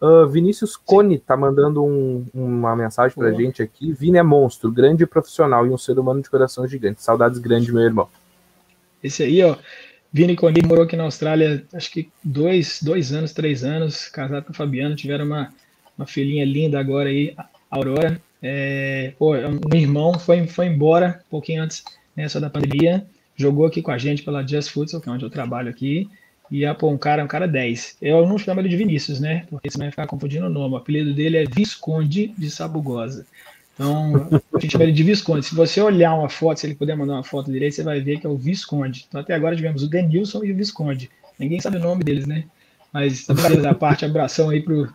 Uh, Vinícius Cone tá mandando um, uma mensagem pra uhum. gente aqui. Vini é monstro, grande profissional e um ser humano de coração gigante. Saudades grandes, meu irmão. Esse aí, ó. Vini Cone morou aqui na Austrália, acho que dois, dois anos, três anos, casado com o Fabiano, tiveram uma, uma filhinha linda agora aí, Aurora. É, pô, é um irmão foi, foi embora um pouquinho antes né, só da pandemia, jogou aqui com a gente pela Just Futsal, que é onde eu trabalho aqui. E é, pô, um cara, um cara 10. Eu não chamo ele de Vinícius, né? Porque você vai ficar confundindo o nome. O apelido dele é Visconde de Sabugosa. Então, a gente chama ele de Visconde. Se você olhar uma foto, se ele puder mandar uma foto direito, você vai ver que é o Visconde. Então, até agora tivemos o Denilson e o Visconde. Ninguém sabe o nome deles, né? Mas, da parte, abração aí pro,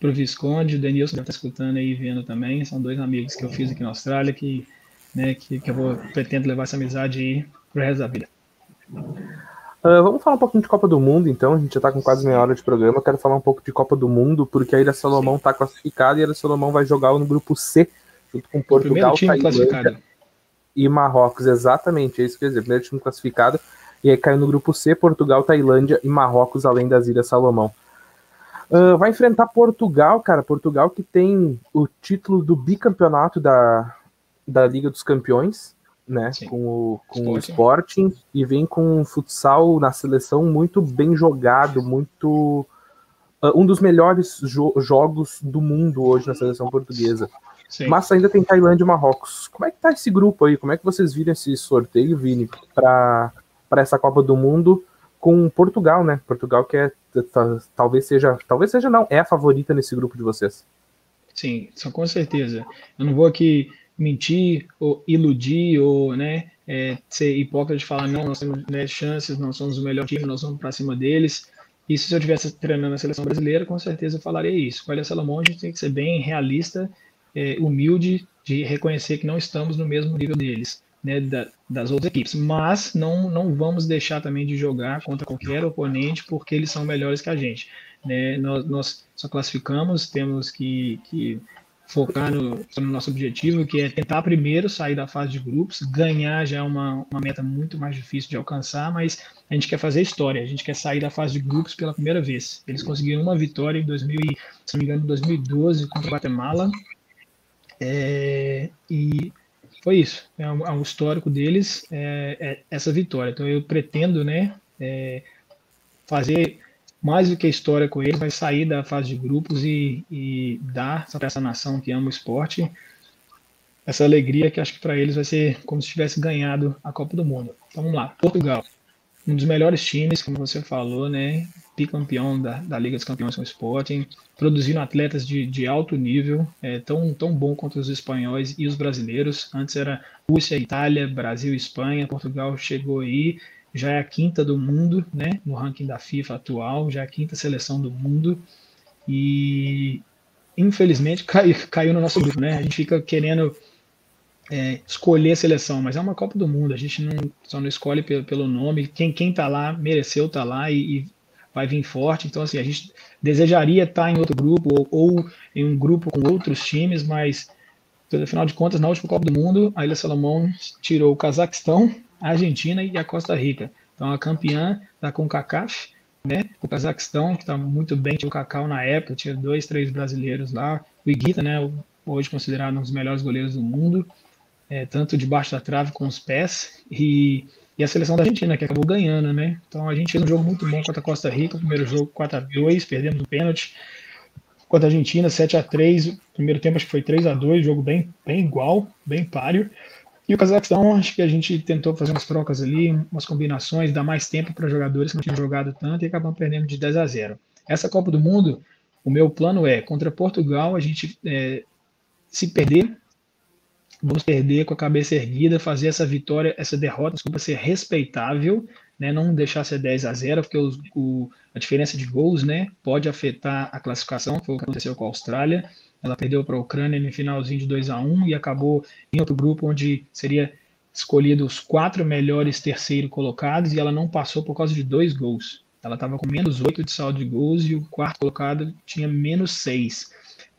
pro Visconde. O Denilson já tá escutando aí, vendo também. São dois amigos que eu fiz aqui na Austrália que, né, que, que eu vou, pretendo levar essa amizade aí pro resto da vida. Uh, vamos falar um pouquinho de Copa do Mundo, então. A gente já está com quase meia hora de programa. Eu quero falar um pouco de Copa do Mundo, porque a Ilha Salomão está classificada e a Ilha Salomão vai jogar no grupo C, junto com Portugal, Tailândia e Marrocos. Exatamente, é isso que eu ia dizer. Primeiro time classificado. E aí caiu no grupo C, Portugal, Tailândia e Marrocos, além das Ilhas Salomão. Uh, vai enfrentar Portugal, cara. Portugal que tem o título do bicampeonato da, da Liga dos Campeões né, Sim. com, o, com Sporting. o Sporting e vem com um futsal na seleção muito bem jogado, muito uh, um dos melhores jo jogos do mundo hoje na seleção portuguesa. Sim. Mas ainda tem Tailândia e Marrocos. Como é que tá esse grupo aí? Como é que vocês viram esse sorteio, Vini, para essa Copa do Mundo com Portugal, né? Portugal que é talvez seja, talvez seja não, é a favorita nesse grupo de vocês. Sim, só com certeza. Eu não vou aqui mentir ou iludir ou né, é, ser hipócrita de falar não, nós temos né, chances, nós somos o melhor time, nós vamos para cima deles. Isso se eu estivesse treinando a seleção brasileira, com certeza eu falaria isso. Com a Salomão, a gente tem que ser bem realista, é, humilde, de reconhecer que não estamos no mesmo nível deles, né, da, das outras equipes. Mas não, não vamos deixar também de jogar contra qualquer oponente porque eles são melhores que a gente. Né? Nós, nós só classificamos, temos que, que focar no, no, nosso objetivo, que é tentar primeiro sair da fase de grupos, ganhar já é uma, uma meta muito mais difícil de alcançar, mas a gente quer fazer história, a gente quer sair da fase de grupos pela primeira vez. Eles conseguiram uma vitória em 2000, se não me engano, 2012 contra Guatemala, é, e foi isso, é um, é um histórico deles, é, é, essa vitória. Então eu pretendo, né, é, fazer mais do que a história com ele, vai sair da fase de grupos e, e dar para essa nação que ama o esporte essa alegria que acho que para eles vai ser como se tivesse ganhado a Copa do Mundo. Então vamos lá, Portugal, um dos melhores times, como você falou, né? Bicampeão da, da Liga dos Campeões com o Sporting, produzindo atletas de, de alto nível, é, tão, tão bom quanto os espanhóis e os brasileiros. Antes era Rússia, Itália, Brasil, Espanha, Portugal chegou aí, já é a quinta do mundo, né, no ranking da FIFA atual, já é a quinta seleção do mundo, e infelizmente caiu, caiu no nosso grupo, né, a gente fica querendo é, escolher a seleção, mas é uma Copa do Mundo, a gente não, só não escolhe pelo, pelo nome, quem, quem tá lá, mereceu tá lá e, e vai vir forte. Então, assim, a gente desejaria estar em outro grupo ou, ou em um grupo com outros times, mas, afinal de contas, na última Copa do Mundo, a Ilha Salomão tirou o Cazaquistão, a Argentina e a Costa Rica. Então, a campeã da CONCACAF, né? O Cazaquistão, que está muito bem, tinha o Cacau na época, tinha dois, três brasileiros lá. O Iguita, né? Hoje considerado um dos melhores goleiros do mundo, é, tanto debaixo da trave com os pés. E e a seleção da Argentina, que acabou ganhando, né? Então a gente fez um jogo muito bom contra a Costa Rica, o primeiro jogo 4 a 2 perdemos o pênalti. Contra a Argentina, 7 a 3 o primeiro tempo acho que foi 3 a 2 jogo bem, bem igual, bem páreo. E o Cazaquistão, acho que a gente tentou fazer umas trocas ali, umas combinações, dar mais tempo para jogadores que não tinham jogado tanto e acabamos perdendo de 10 a 0. Essa Copa do Mundo, o meu plano é, contra Portugal, a gente é, se perder, vamos perder com a cabeça erguida, fazer essa vitória, essa derrota, desculpa, ser respeitável, né, não deixar ser 10 a 0, porque os, o, a diferença de gols né, pode afetar a classificação, foi o que aconteceu com a Austrália. Ela perdeu para a Ucrânia no finalzinho de 2 a 1 e acabou em outro grupo onde seria escolhido os quatro melhores terceiro colocados e ela não passou por causa de dois gols. Ela estava com menos 8 de saldo de gols e o quarto colocado tinha menos 6.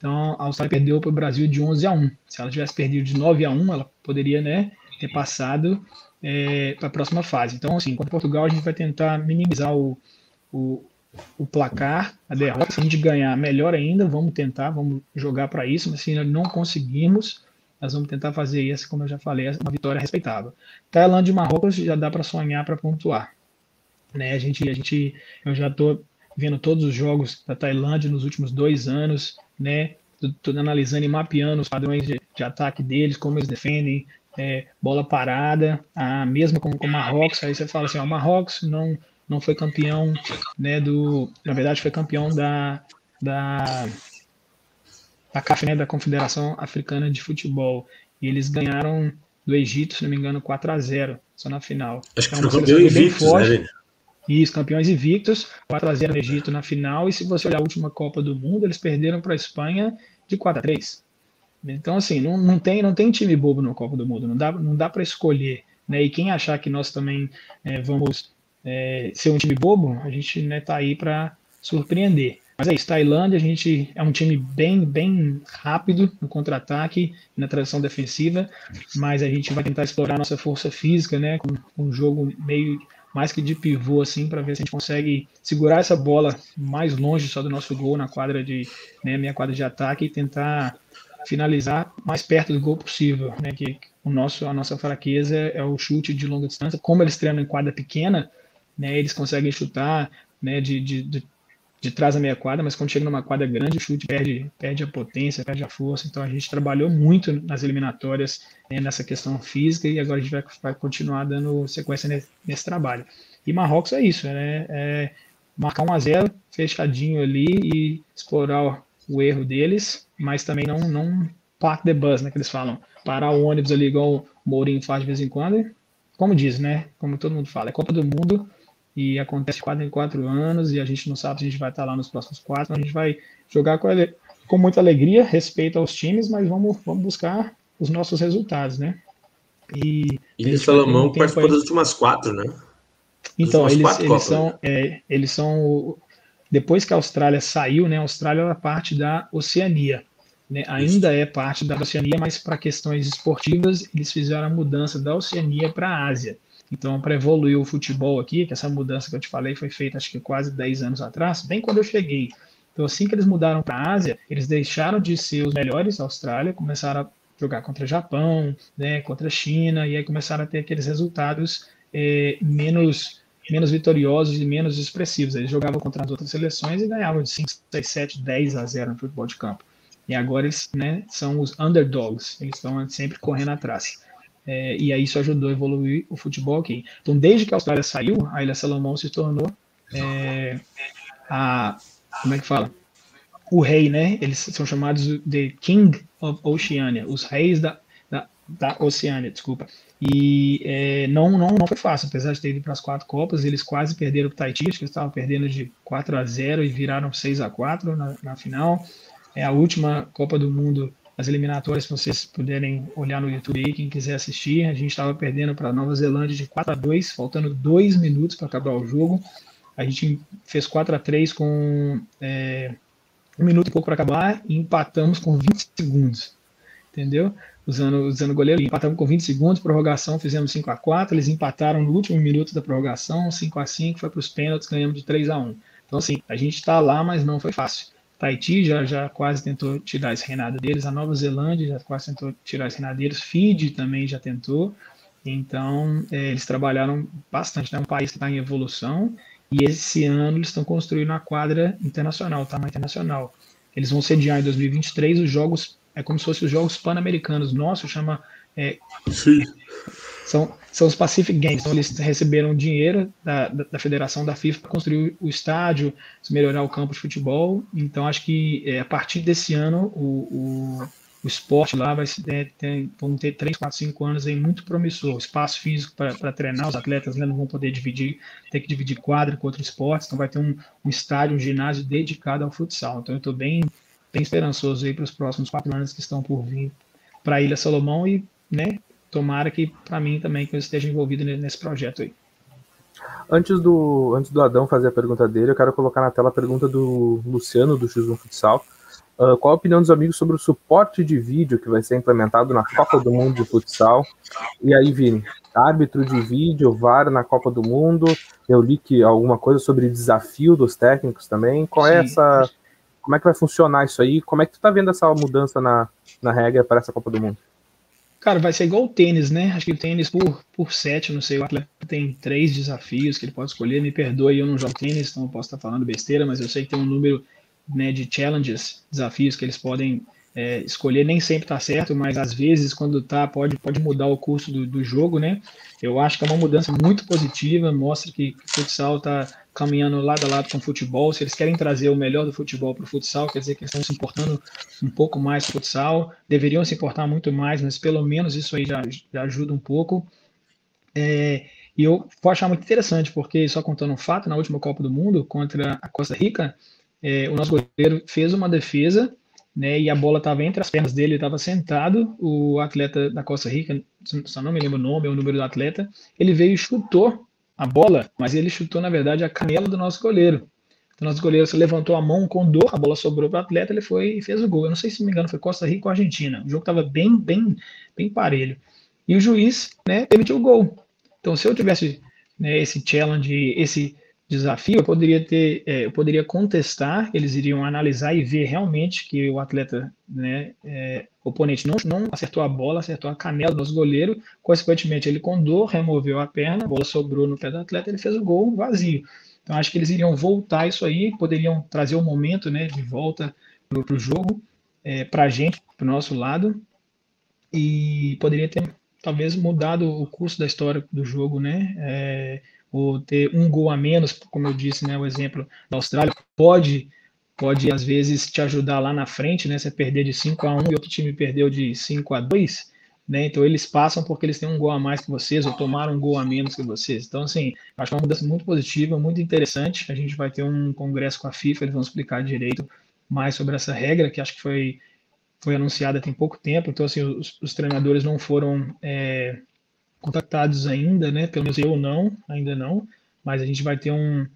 Então, a Austrália perdeu para o Brasil de 11 a 1. Se ela tivesse perdido de 9 a 1, ela poderia né, ter passado é, para a próxima fase. Então, assim, contra Portugal, a gente vai tentar minimizar o, o, o placar, a derrota. Se a gente ganhar, melhor ainda, vamos tentar, vamos jogar para isso, mas se não conseguirmos, nós vamos tentar fazer isso, como eu já falei, uma vitória respeitável. Tailândia e Marrocos já dá para sonhar para pontuar. Né, a gente, a gente, eu já estou vendo todos os jogos da Tailândia nos últimos dois anos, né? Tudo analisando e mapeando os padrões de, de ataque deles, como eles defendem, é, bola parada, a mesma com o Marrocos. Aí você fala assim: o Marrocos não, não foi campeão, né? Do, na verdade, foi campeão da, da, da CAF, né, da Confederação Africana de Futebol. E eles ganharam do Egito, se não me engano, 4 a 0 só na final. Acho que então, foi campeão invicto, né, isso, campeões invictos, 4 a 0 no Egito na final. E se você olhar a última Copa do Mundo, eles perderam para a Espanha de 4 a 3. Então, assim, não, não, tem, não tem time bobo na Copa do Mundo, não dá, não dá para escolher. Né? E quem achar que nós também é, vamos é, ser um time bobo, a gente está né, tá aí para surpreender. Mas é isso, Tailândia, a gente é um time bem, bem rápido no contra-ataque, na transição defensiva, mas a gente vai tentar explorar nossa força física, né, com um jogo meio mais que de pivô, assim, para ver se a gente consegue segurar essa bola mais longe só do nosso gol na quadra de, né, minha quadra de ataque e tentar finalizar mais perto do gol possível, né, que o nosso, a nossa fraqueza é o chute de longa distância, como eles treinam em quadra pequena, né, eles conseguem chutar, né, de, de, de de trás da meia quadra, mas quando chega numa quadra grande, o chute perde, perde a potência, perde a força. Então a gente trabalhou muito nas eliminatórias né, nessa questão física e agora a gente vai, vai continuar dando sequência nesse, nesse, trabalho. E Marrocos é isso, né? É marcar 1 a 0 fechadinho ali e explorar o erro deles, mas também não, não park the bus, né? Que eles falam. Parar o ônibus ali igual o Mourinho faz de vez em quando. Como diz, né? Como todo mundo fala, é Copa do Mundo e acontece quatro em quatro anos e a gente não sabe se a gente vai estar lá nos próximos quatro. Então a gente vai jogar com, com muita alegria, respeito aos times, mas vamos, vamos buscar os nossos resultados, né? E Ilha Salomão participou das últimas quatro, né? Então, eles, eles Copas, são, né? é, eles são depois que a Austrália saiu, né? A Austrália era parte da Oceania. Né, ainda é parte da Oceania, mas para questões esportivas eles fizeram a mudança da Oceania para a Ásia. Então, para evoluir o futebol aqui, que essa mudança que eu te falei foi feita acho que quase 10 anos atrás, bem quando eu cheguei. Então, assim que eles mudaram para a Ásia, eles deixaram de ser os melhores da Austrália, começaram a jogar contra Japão, né, contra China, e aí começaram a ter aqueles resultados é, menos, menos vitoriosos e menos expressivos. Eles jogavam contra as outras seleções e ganhavam de 5, 6, 7, 10 a 0 no futebol de campo. E agora eles né, são os underdogs, eles estão sempre correndo atrás. É, e aí isso ajudou a evoluir o futebol aqui. Então, desde que a Austrália saiu, a Ilha Salomão se tornou é, a como é que fala? O rei, né? Eles são chamados de King of Oceania, os reis da, da, da Oceânia, desculpa. E é, não, não, não foi fácil, apesar de ter ido para as quatro Copas, eles quase perderam para o Tahiti, acho que eles estavam perdendo de 4 a 0 e viraram 6 a 4 na, na final. É a última Copa do Mundo, as eliminatórias, se vocês puderem olhar no YouTube aí, quem quiser assistir, a gente estava perdendo para a Nova Zelândia de 4 a 2 faltando dois minutos para acabar o jogo. A gente fez 4 a 3 com é, um minuto e pouco para acabar e empatamos com 20 segundos. Entendeu? Usando, usando o goleiro. Empatamos com 20 segundos, prorrogação, fizemos 5 a 4 Eles empataram no último minuto da prorrogação, 5 a 5 foi para os pênaltis, ganhamos de 3 a 1 Então, assim, a gente está lá, mas não foi fácil. Tahiti já, já quase tentou tirar esse reinado deles, a Nova Zelândia já quase tentou tirar esse reinado deles, Fiji também já tentou. Então, é, eles trabalharam bastante. É né? um país que está em evolução e esse ano eles estão construindo a quadra internacional, tamanho internacional. Eles vão sediar em 2023 os jogos, é como se fossem os jogos pan-americanos. Nosso chama. É, Sim. São, são os Pacific Games. Então, eles receberam dinheiro da, da, da federação da FIFA para construir o estádio, melhorar o campo de futebol. Então, acho que é, a partir desse ano, o, o o esporte lá vai é, ter, vão ter 3, 4, 5 anos aí muito promissor. Espaço físico para treinar, os atletas né, não vão poder dividir, ter que dividir quadro com outros esportes, então vai ter um, um estádio, um ginásio dedicado ao futsal. Então eu estou bem, bem esperançoso aí para os próximos quatro anos que estão por vir para a Ilha Salomão e né, tomara que para mim também que eu esteja envolvido nesse projeto aí. Antes do, antes do Adão fazer a pergunta dele, eu quero colocar na tela a pergunta do Luciano, do X1 Futsal. Uh, qual a opinião dos amigos sobre o suporte de vídeo que vai ser implementado na Copa do Mundo de futsal? E aí, Vini, árbitro de vídeo, VAR na Copa do Mundo. Eu li que alguma coisa sobre desafio dos técnicos também. Qual é Sim. essa. Como é que vai funcionar isso aí? Como é que tu tá vendo essa mudança na, na regra para essa Copa do Mundo? Cara, vai ser igual o tênis, né? Acho que o tênis por, por sete, não sei, o atleta tem três desafios que ele pode escolher. Me perdoe, eu não jogo tênis, então eu posso estar falando besteira, mas eu sei que tem um número né, de challenges, desafios que eles podem é, escolher, nem sempre está certo, mas às vezes quando tá pode, pode mudar o curso do, do jogo, né? Eu acho que é uma mudança muito positiva, mostra que, que o futsal está caminhando lado a lado com o futebol. Se eles querem trazer o melhor do futebol para o futsal, quer dizer que estão se importando um pouco mais o futsal, deveriam se importar muito mais, mas pelo menos isso aí já, já ajuda um pouco. É, e eu vou achar muito interessante, porque só contando um fato, na última Copa do Mundo contra a Costa Rica, é, o nosso goleiro fez uma defesa, né, e a bola estava entre as pernas dele, estava sentado, o atleta da Costa Rica, só não me lembro o nome, ou o número do atleta, ele veio e chutou a bola, mas ele chutou, na verdade, a canela do nosso goleiro. Então, nosso goleiro se levantou a mão com dor, a bola sobrou para o atleta, ele foi e fez o gol. Eu não sei se me engano, foi Costa Rica ou Argentina. O jogo estava bem, bem, bem parelho. E o juiz, né, permitiu o gol. Então, se eu tivesse né, esse challenge, esse desafio, eu poderia ter, é, eu poderia contestar, eles iriam analisar e ver realmente que o atleta, né, é, oponente não, não acertou a bola, acertou a canela do goleiro, consequentemente ele com dor removeu a perna, a bola sobrou no pé do atleta, ele fez o gol vazio. Então acho que eles iriam voltar isso aí, poderiam trazer o um momento, né, de volta para o jogo, é, para a gente, para o nosso lado, e poderia ter talvez mudado o curso da história do jogo, né? É, ou ter um gol a menos, como eu disse, né, o exemplo da Austrália, pode, pode às vezes te ajudar lá na frente, né, você perder de 5 a 1 e outro time perdeu de 5 a 2, né, então eles passam porque eles têm um gol a mais que vocês, ou tomaram um gol a menos que vocês. Então, assim, acho que é uma mudança muito positiva, muito interessante. A gente vai ter um congresso com a FIFA, eles vão explicar direito mais sobre essa regra, que acho que foi, foi anunciada tem pouco tempo. Então, assim, os, os treinadores não foram é, contactados ainda, né? Pelo menos eu não, ainda não, mas a gente vai ter um,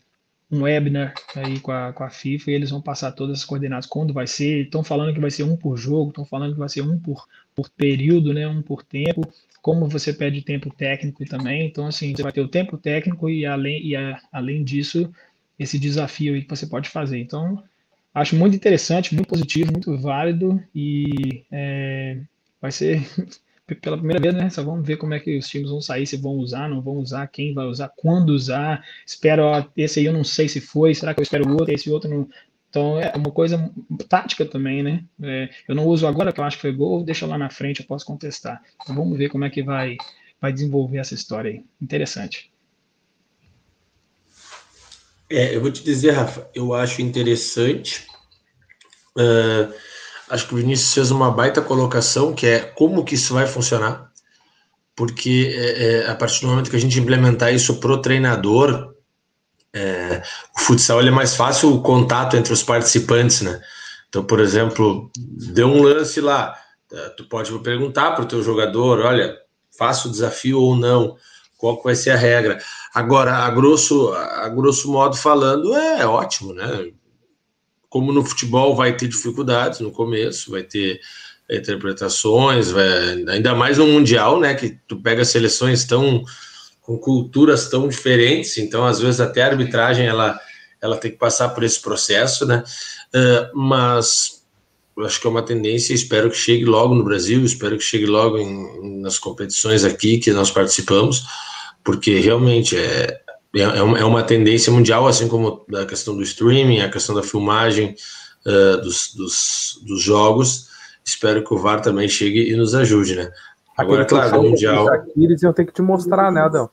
um webinar aí com a, com a FIFA e eles vão passar todas as coordenadas, quando vai ser, estão falando que vai ser um por jogo, estão falando que vai ser um por, por período, né? Um por tempo, como você pede tempo técnico também, então assim, você vai ter o tempo técnico e além, e a, além disso, esse desafio aí que você pode fazer. Então, acho muito interessante, muito positivo, muito válido e é, vai ser pela primeira vez, né? Só vamos ver como é que os times vão sair, se vão usar, não vão usar, quem vai usar, quando usar. Espero, ó, esse aí eu não sei se foi, será que eu espero outro, esse outro não. Então é uma coisa tática também, né? É, eu não uso agora, que eu acho que foi gol, deixa lá na frente, eu posso contestar. Então vamos ver como é que vai, vai desenvolver essa história aí. Interessante. É, eu vou te dizer, Rafa, eu acho interessante. Uh, acho que o Vinícius fez uma baita colocação, que é como que isso vai funcionar. Porque é, é, a partir do momento que a gente implementar isso pro treinador, é, o futsal é mais fácil o contato entre os participantes, né? Então, por exemplo, deu um lance lá, é, tu pode perguntar para o teu jogador, olha, faço o desafio ou não, qual vai ser a regra. Agora, a grosso, a grosso modo falando, é ótimo, né? Como no futebol vai ter dificuldades no começo, vai ter interpretações, vai, ainda mais no Mundial, né? Que tu pega seleções tão com culturas tão diferentes, então às vezes até a arbitragem ela, ela tem que passar por esse processo, né? Uh, mas acho que é uma tendência, espero que chegue logo no Brasil, espero que chegue logo em, nas competições aqui que nós participamos, porque realmente é, é, é, uma, é uma tendência mundial, assim como a questão do streaming, a questão da filmagem uh, dos, dos, dos jogos. Espero que o VAR também chegue e nos ajude, né? Agora, claro, o Mundial. Eles iam ter que te mostrar, né, Adão?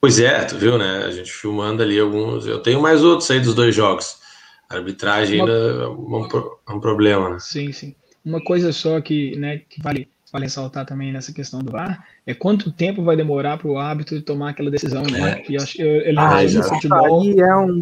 Pois é, tu viu, né? A gente filmando ali alguns. Eu tenho mais outros aí dos dois jogos. A arbitragem Uma... ainda é um, é um, problema, né? Sim, sim. Uma coisa só que, né, que vale, vale ressaltar também nessa questão do VAR é quanto tempo vai demorar para o árbitro tomar aquela decisão, né? É. eu, eu, eu lembro ah, no futebol. É um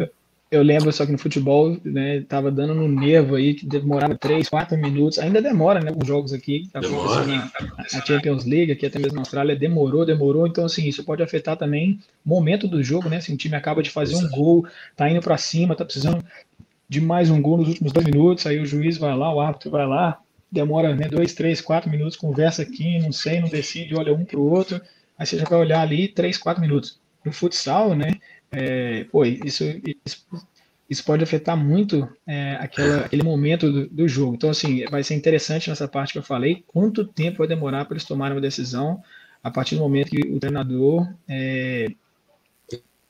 eu lembro só que no futebol, né, tava dando no nervo aí, que demorava 3, 4 minutos, ainda demora, né, os jogos aqui, tá na, na Champions League, aqui até mesmo na Austrália, demorou, demorou, então assim, isso pode afetar também o momento do jogo, né, se um time acaba de fazer um gol, tá indo para cima, tá precisando de mais um gol nos últimos dois minutos, aí o juiz vai lá, o árbitro vai lá, demora, né, dois, três, quatro minutos, conversa aqui, não sei, não decide, olha um pro outro, aí você já vai olhar ali, três, quatro minutos. No futsal, né, é, pô, isso, isso, isso, pode afetar muito é, aquela, aquele momento do, do, jogo. Então, assim, vai ser interessante nessa parte que eu falei, quanto tempo vai demorar para eles tomarem uma decisão a partir do momento que o treinador é,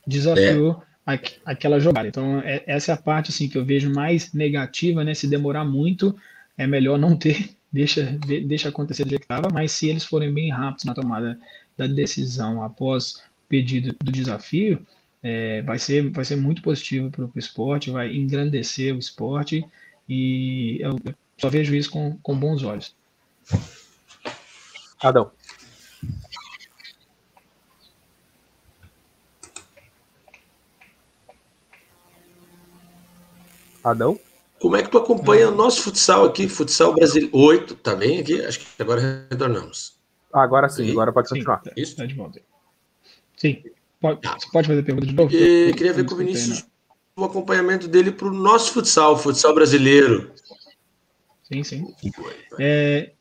desafiou é. aquela jogada. Então, é, essa é a parte assim, que eu vejo mais negativa, né? Se demorar muito, é melhor não ter, deixa, deixa acontecer do jeito que estava, mas se eles forem bem rápidos na tomada da decisão após pedido do desafio, é, vai, ser, vai ser muito positivo para o esporte, vai engrandecer o esporte e eu só vejo isso com, com bons olhos. Adão. Adão? Como é que tu acompanha o nosso futsal aqui, futsal brasileiro 8, tá bem aqui? Acho que agora retornamos. Agora sim, agora pode continuar. Sim, Isso? Tá de volta. Sim. Pode, você pode fazer a pergunta de novo? E, queria ver com o Vinícius o acompanhamento dele para o nosso futsal, futsal brasileiro. Sim, sim. É,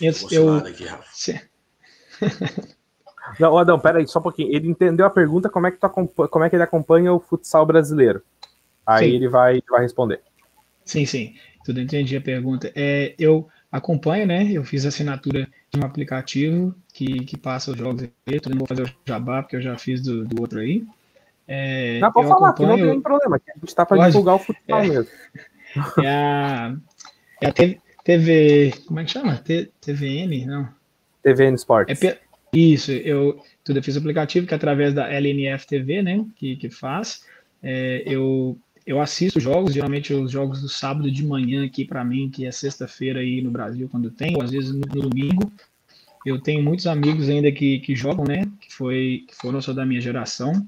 eu, eu, aqui, Rafa. Não, Adão, peraí, só um pouquinho. Ele entendeu a pergunta, como é que, tu como é que ele acompanha o futsal brasileiro? Aí sim. ele vai, vai responder. Sim, sim. Tudo entendi a pergunta. É, eu acompanho, né? Eu fiz assinatura de um aplicativo que, que passa os jogos aí. Eu não vou fazer o jabá, porque eu já fiz do, do outro aí. É, não, pode falar, acompanho... que não tem problema, que a gente está para divulgar o futebol é, mesmo. É a, é a TV, como é que chama? T, TVN? Não. TVN Sports. É, isso, eu, tudo fiz o aplicativo que é através da LNF TV, né, que, que faz. É, eu eu assisto jogos, geralmente os jogos do sábado de manhã aqui para mim, que é sexta-feira aí no Brasil quando tem, ou às vezes no, domingo. Eu tenho muitos amigos ainda que, que jogam, né? Que, foi, que foram só da minha geração.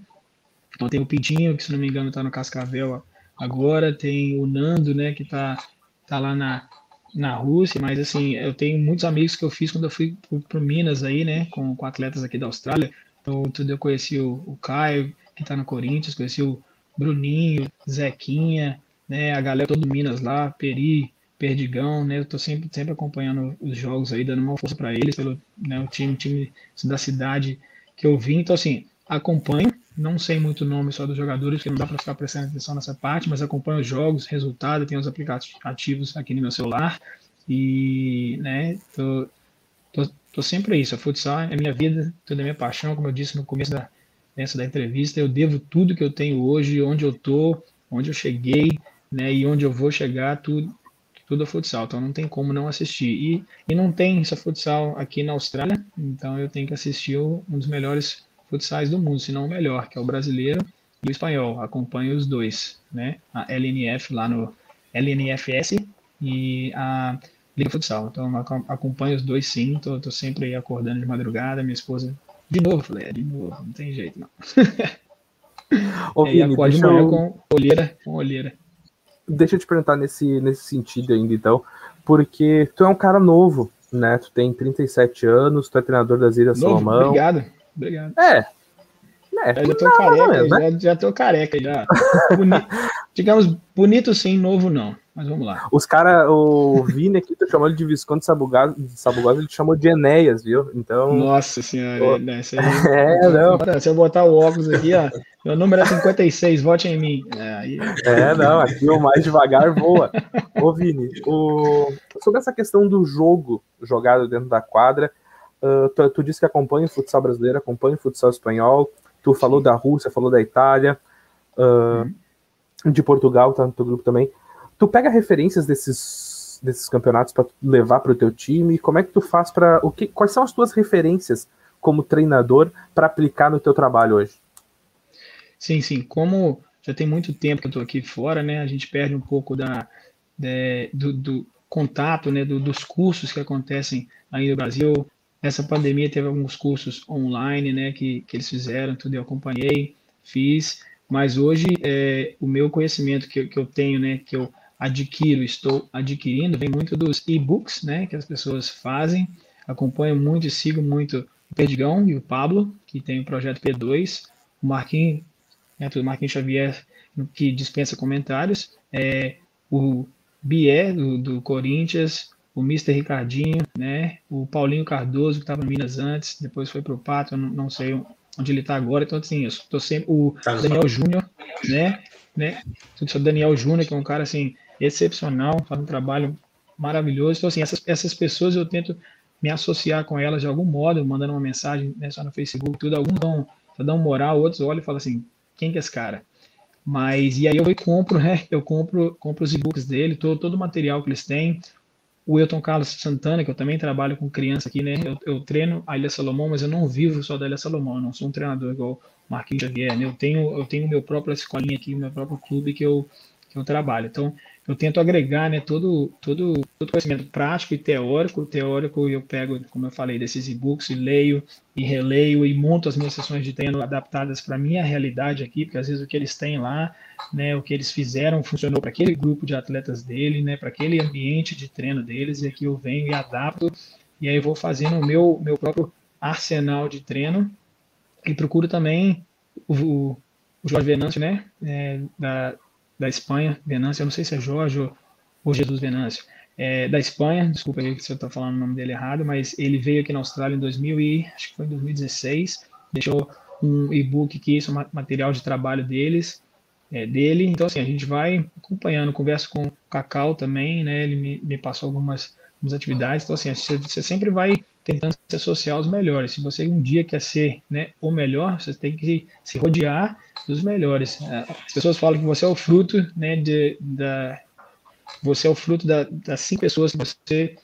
Então tem o Pintinho, que se não me engano está no Cascavel agora, tem o Nando, né? Que está tá lá na, na Rússia, mas assim, eu tenho muitos amigos que eu fiz quando eu fui para Minas aí, né? Com, com atletas aqui da Austrália. Então, tudo eu conheci o, o Caio, que está no Corinthians, conheci o Bruninho, Zequinha, né, a galera toda do Minas lá, Peri, Perdigão, né, eu tô sempre, sempre acompanhando os jogos aí, dando uma força para eles, pelo né, o time, time da cidade que eu vim, então assim, acompanho, não sei muito o nome só dos jogadores, porque não dá para ficar prestando atenção nessa parte, mas acompanho os jogos, resultado, tenho os aplicativos aqui no meu celular, e, né, tô, tô, tô sempre isso, a futsal é minha vida, toda a minha paixão, como eu disse no começo da, nessa da entrevista, eu devo tudo que eu tenho hoje, onde eu estou, onde eu cheguei, né, e onde eu vou chegar, tudo, tudo é futsal, então não tem como não assistir. E, e não tem essa futsal aqui na Austrália, então eu tenho que assistir um dos melhores futsais do mundo, se não o melhor, que é o brasileiro, e o espanhol. Acompanho os dois, né? A LNF lá no LNFS e a Liga Futsal. Então, acompanho os dois sim, tô, tô sempre acordando de madrugada. Minha esposa, de novo, falei, é, de novo, não tem jeito não. Ô, Vini, aí acordo de manhã eu... com olheira, com olheira. Deixa eu te perguntar nesse, nesse sentido ainda, então, porque tu é um cara novo, né? Tu tem 37 anos, tu é treinador das Ilhas novo, Salomão. Obrigado, obrigado. É, é, já tô não, careca, não, né? já, já tô careca, já. Bonito, digamos, bonito sim, novo não. Mas vamos lá. Os caras, o Vini aqui, tá chamando de Visconde Sabugosa, Sabugosa, ele chamou de Enéas, viu? Então. Nossa senhora, né? Aí... É, não. Se eu botar o óculos aqui, ó, meu número é 56, vote em mim. É, é não, aqui o mais devagar voa. Ô, Vini, o... sobre essa questão do jogo jogado dentro da quadra, uh, tu, tu disse que acompanha o futsal brasileiro, acompanha o futsal espanhol, tu falou da Rússia, falou da Itália, uh, de Portugal, tá no teu grupo também. Tu pega referências desses, desses campeonatos para levar para o teu time? Como é que tu faz para o que? Quais são as tuas referências como treinador para aplicar no teu trabalho hoje? Sim, sim. Como já tem muito tempo que eu estou aqui fora, né? A gente perde um pouco da, de, do, do, contato, né? Do, dos cursos que acontecem aí no Brasil. Essa pandemia teve alguns cursos online, né? Que, que eles fizeram, tudo eu acompanhei, fiz. Mas hoje é, o meu conhecimento que, que eu tenho, né? Que eu adquiro, estou adquirindo, vem muito dos e-books, né, que as pessoas fazem. Acompanho muito e sigo muito o Perdigão e o Pablo, que tem o projeto P2, o Marquinhos, né, o Marquinhos Xavier, que dispensa comentários, é, o Bié, do, do Corinthians, o Mr. Ricardinho, né, o Paulinho Cardoso, que estava em Minas antes, depois foi para o Pato, não, não sei onde ele está agora, então assim, eu estou sempre, o tá Daniel Júnior, né, né, o Daniel Júnior, que é um cara assim, excepcional, faz um trabalho maravilhoso. Então, assim, essas, essas pessoas eu tento me associar com elas de algum modo, mandando uma mensagem né, só no Facebook, tudo. Alguns dão, dão moral, outros olham e falam assim: quem que é esse cara? Mas, e aí eu compro, né? Eu compro, compro os e-books dele, todo, todo o material que eles têm. O Elton Carlos Santana, que eu também trabalho com criança aqui, né? Eu, eu treino a Ilha Salomão, mas eu não vivo só da Ilha Salomão, eu não sou um treinador igual o Marquinhos Xavier, né? Eu tenho, eu tenho meu próprio escolinha aqui, meu próprio clube que eu, que eu trabalho. Então, eu tento agregar né, todo, todo, todo conhecimento prático e teórico. O teórico eu pego, como eu falei, desses e-books e leio e releio e monto as minhas sessões de treino adaptadas para a minha realidade aqui, porque às vezes o que eles têm lá, né, o que eles fizeram funcionou para aquele grupo de atletas dele, né, para aquele ambiente de treino deles, e aqui eu venho e adapto, e aí vou fazendo o meu, meu próprio arsenal de treino e procuro também o, o Jorge né, é, da, da Espanha, Venâncio, eu não sei se é Jorge ou, Jesus Venâncio, é, da Espanha, desculpa aí se eu estou falando o nome dele errado, mas ele veio aqui na Austrália em 2000 e, acho que foi em 2016, deixou um e-book aqui, isso é material de trabalho deles, é, dele, então assim, a gente vai acompanhando, converso com o Cacau também, né, ele me, me passou algumas, algumas atividades, então assim, você, sempre vai tentando se associar aos melhores. Se você um dia quer ser né, o melhor, você tem que se rodear dos melhores. É, as pessoas falam que você é o fruto né, de, da, você é o fruto da, das cinco pessoas que você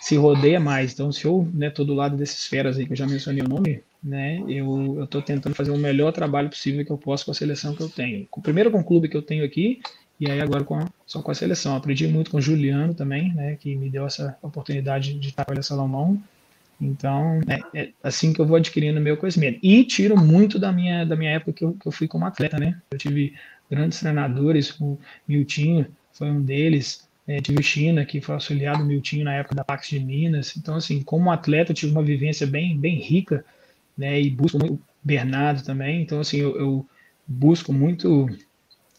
se rodeia mais. Então, se eu né, do lado desses feras aí que eu já mencionei o nome, né, eu estou tentando fazer o melhor trabalho possível que eu posso com a seleção que eu tenho. Primeiro com o clube que eu tenho aqui e aí agora com só com a seleção. Aprendi muito com o Juliano também, né, que me deu essa oportunidade de estar com Salomão. Então, é, é, assim que eu vou adquirindo meu conhecimento. E tiro muito da minha, da minha época que eu, que eu fui como atleta, né? Eu tive grandes treinadores, o Miltinho foi um deles, é, tive o China, que foi auxiliado do Miltinho na época da Pax de Minas. Então, assim, como atleta, eu tive uma vivência bem, bem rica, né? E busco muito, o Bernardo também. Então, assim, eu, eu busco muito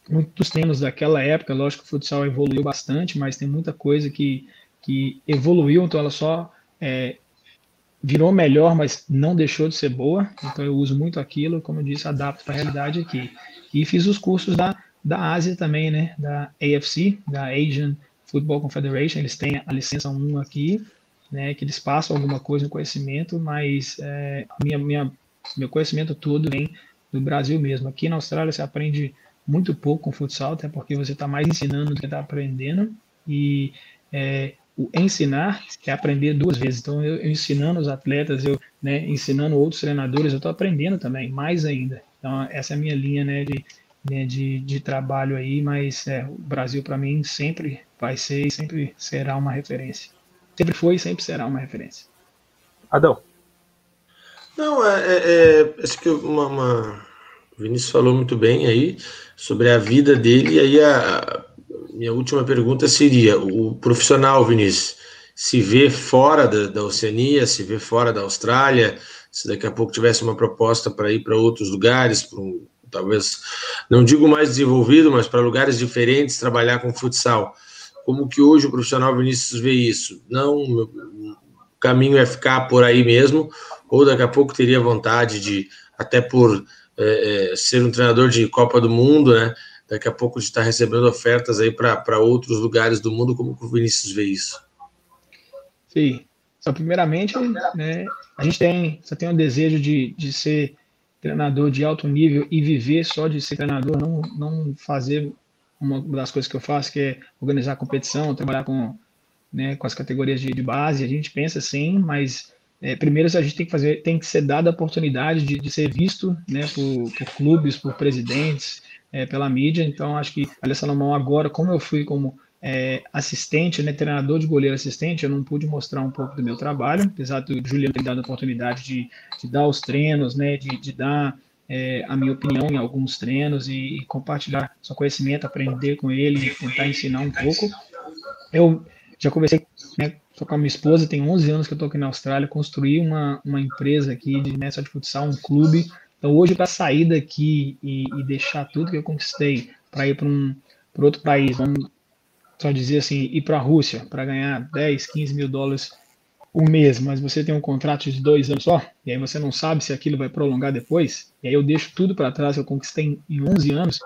muitos temas daquela época. Lógico que o futsal evoluiu bastante, mas tem muita coisa que, que evoluiu, então ela só é, virou melhor, mas não deixou de ser boa. Então eu uso muito aquilo, como eu disse, adapto para a realidade aqui. E fiz os cursos da, da Ásia também, né? Da AFC, da Asian Football Confederation. Eles têm a licença 1 aqui, né? Que eles passam alguma coisa no conhecimento, mas é, minha, minha, meu conhecimento todo vem do Brasil mesmo. Aqui na Austrália você aprende muito pouco com futsal, até porque você está mais ensinando do que está aprendendo. E é, o ensinar é aprender duas vezes. Então, eu, eu ensinando os atletas, eu né, ensinando outros treinadores, eu estou aprendendo também, mais ainda. Então, essa é a minha linha né, de, né, de, de trabalho aí, mas é, o Brasil, para mim, sempre vai ser e sempre será uma referência. Sempre foi e sempre será uma referência. Adão. Não, é, é, é acho que uma, uma, o Vinícius falou muito bem aí sobre a vida dele, e aí a, minha última pergunta seria: o profissional, Vinícius, se vê fora da, da Oceania, se vê fora da Austrália, se daqui a pouco tivesse uma proposta para ir para outros lugares, para um, talvez, não digo mais desenvolvido, mas para lugares diferentes, trabalhar com futsal. Como que hoje o profissional Vinícius vê isso? Não, o caminho é ficar por aí mesmo, ou daqui a pouco teria vontade de, até por é, é, ser um treinador de Copa do Mundo, né? Daqui a pouco de estar recebendo ofertas aí para outros lugares do mundo, como o Vinícius vê isso? Sim. Só primeiramente, né, a gente tem, só tem o desejo de, de ser treinador de alto nível e viver só de ser treinador, não, não fazer uma das coisas que eu faço, que é organizar competição, trabalhar com, né, com as categorias de, de base. A gente pensa sim, mas é, primeiro a gente tem que fazer, tem que ser dada a oportunidade de, de ser visto né, por, por clubes, por presidentes, é, pela mídia. Então, acho que a Salomão agora, como eu fui como é, assistente, né, treinador de goleiro assistente, eu não pude mostrar um pouco do meu trabalho, apesar do Juliano ter dado a oportunidade de, de dar os treinos, né, de, de dar é, a minha opinião em alguns treinos e, e, compartilhar seu conhecimento, aprender com ele, tentar ensinar um pouco. Eu já conversei né, com a minha esposa, tem 11 anos que eu estou aqui na Austrália, construí uma, uma empresa aqui de mestre de futsal, um clube. Então hoje para sair daqui e, e deixar tudo que eu conquistei para ir para um outro país, vamos só dizer assim, ir para a Rússia para ganhar 10, 15 mil dólares o mês, mas você tem um contrato de dois anos só, e aí você não sabe se aquilo vai prolongar depois, e aí eu deixo tudo para trás eu conquistei em 11 anos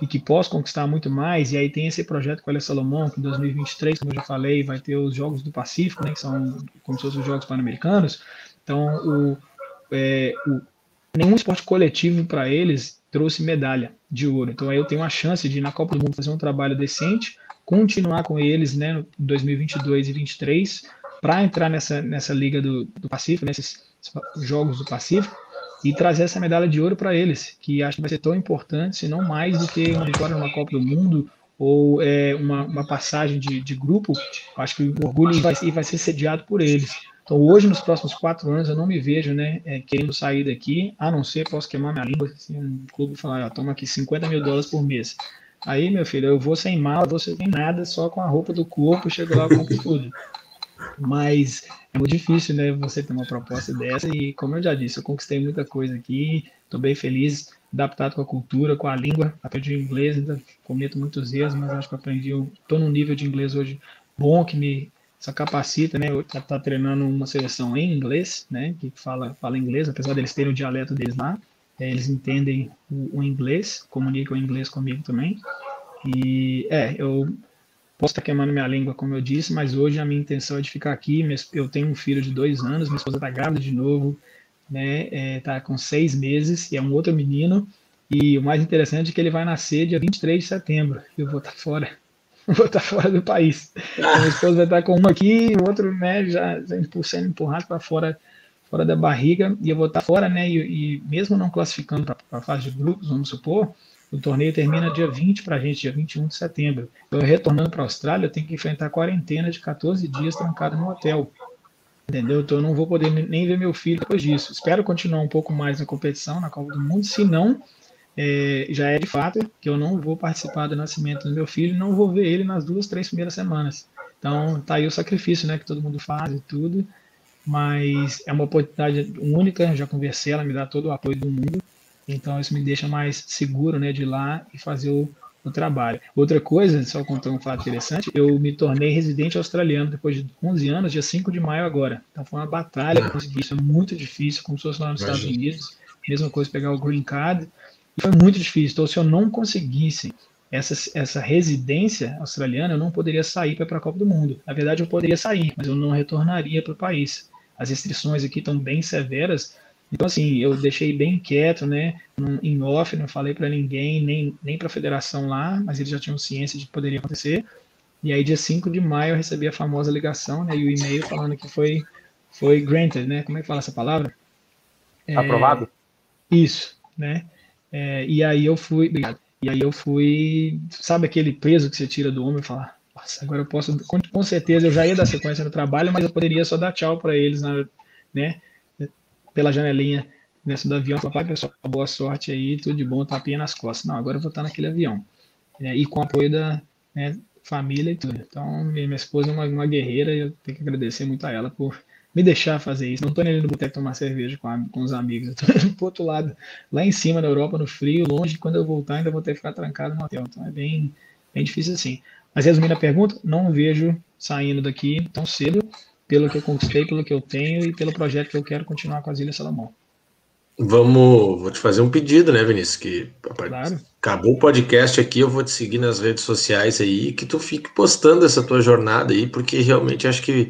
e que posso conquistar muito mais, e aí tem esse projeto com a Salomão, que em 2023, como eu já falei, vai ter os Jogos do Pacífico, né, que são como se fossem os Jogos Pan-Americanos, então o, é, o, nenhum esporte coletivo para eles trouxe medalha de ouro, então aí eu tenho a chance de na Copa do Mundo fazer um trabalho decente, continuar com eles né, no 2022 e 2023 para entrar nessa, nessa Liga do, do Pacífico, nesses Jogos do Pacífico, e trazer essa medalha de ouro para eles, que acho que vai ser tão importante, se não mais do que uma vitória numa Copa do Mundo ou é, uma, uma passagem de, de grupo. Acho que o orgulho vai, vai ser sediado por eles. Então, hoje, nos próximos quatro anos, eu não me vejo né, é, querendo sair daqui, a não ser, posso queimar minha língua, assim, um clube falar, ó, toma aqui 50 mil dólares por mês. Aí, meu filho, eu vou sem mala, vou sem nada, só com a roupa do corpo, chego lá, compro tudo. Mas é muito difícil, né, você ter uma proposta dessa. E como eu já disse, eu conquistei muita coisa aqui, estou bem feliz, adaptado com a cultura, com a língua. Aprendi inglês, ainda cometo muitos erros, mas acho que aprendi. Estou num nível de inglês hoje bom que me só capacita, né? Estar tá treinando uma seleção em inglês, né? Que fala, fala inglês, apesar deles terem o dialeto deles lá. É, eles entendem o, o, inglês, comunicam o inglês comigo também. E é, eu Posso estar queimando minha língua, como eu disse, mas hoje a minha intenção é de ficar aqui. Eu tenho um filho de dois anos, minha esposa está grávida de novo, né? Está é, tá com seis meses e é um outro menino. E o mais interessante é que ele vai nascer dia 23 de setembro. E eu vou estar fora. vou estar fora do país. A minha esposa vai estar com uma aqui, o outro né, já sendo empurrado para fora, fora da barriga. E eu vou estar fora, né? E, e mesmo não classificando para a fase de grupos, vamos supor, o torneio termina dia 20 para a gente, dia 21 de setembro. Eu retornando para a Austrália, eu tenho que enfrentar quarentena de 14 dias trancado no hotel. Entendeu? Então eu não vou poder nem ver meu filho depois disso. Espero continuar um pouco mais na competição, na Copa do Mundo. Se não, é, já é de fato que eu não vou participar do nascimento do meu filho, não vou ver ele nas duas, três primeiras semanas. Então tá aí o sacrifício, né, que todo mundo faz e tudo. Mas é uma oportunidade única, já conversei, ela me dá todo o apoio do mundo. Então isso me deixa mais seguro né, de ir lá e fazer o, o trabalho. Outra coisa, só contar um fato interessante, eu me tornei residente australiano depois de 11 anos, dia 5 de maio agora. Então foi uma batalha para conseguir isso, é muito difícil, como se fosse lá nos Estados Unidos, mesma coisa pegar o green card, e foi muito difícil. Então se eu não conseguisse essa, essa residência australiana, eu não poderia sair para a Copa do Mundo. Na verdade, eu poderia sair, mas eu não retornaria para o país. As restrições aqui estão bem severas, então, assim, eu deixei bem quieto, né, em off, não falei para ninguém, nem, nem para a federação lá, mas eles já tinham ciência de que poderia acontecer. E aí, dia 5 de maio, eu recebi a famosa ligação, né, e o e-mail falando que foi, foi granted, né, como é que fala essa palavra? É, Aprovado? Isso, né, É, e aí eu fui, obrigado. E aí eu fui, sabe aquele peso que você tira do ombro e falar, nossa, agora eu posso, com, com, certeza eu já ia dar sequência no trabalho, mas eu poderia só dar tchau para eles, né, pela janelinha nessa do avião, papai, pessoal, boa sorte aí, tudo de bom, tapinha nas costas. Não, agora eu vou estar naquele avião. É, e com o apoio da né, família e tudo. Então, minha, esposa é uma, uma guerreira e eu tenho que agradecer muito a ela por me deixar fazer isso. Não estou indo no boteco tomar cerveja com, a, com os amigos, estou pro outro lado, lá em cima da Europa, no frio, longe, quando eu voltar ainda vou ter que ficar trancado no hotel. Então é bem, bem difícil assim. Mas resumindo a pergunta, não vejo saindo daqui tão cedo, pelo que eu conquistei, pelo que eu tenho e pelo projeto que eu quero continuar com as Ilhas Salomão. Vamos, vou te fazer um pedido, né, Vinícius? Que claro. acabou o podcast aqui, eu vou te seguir nas redes sociais aí, que tu fique postando essa tua jornada aí, porque realmente acho que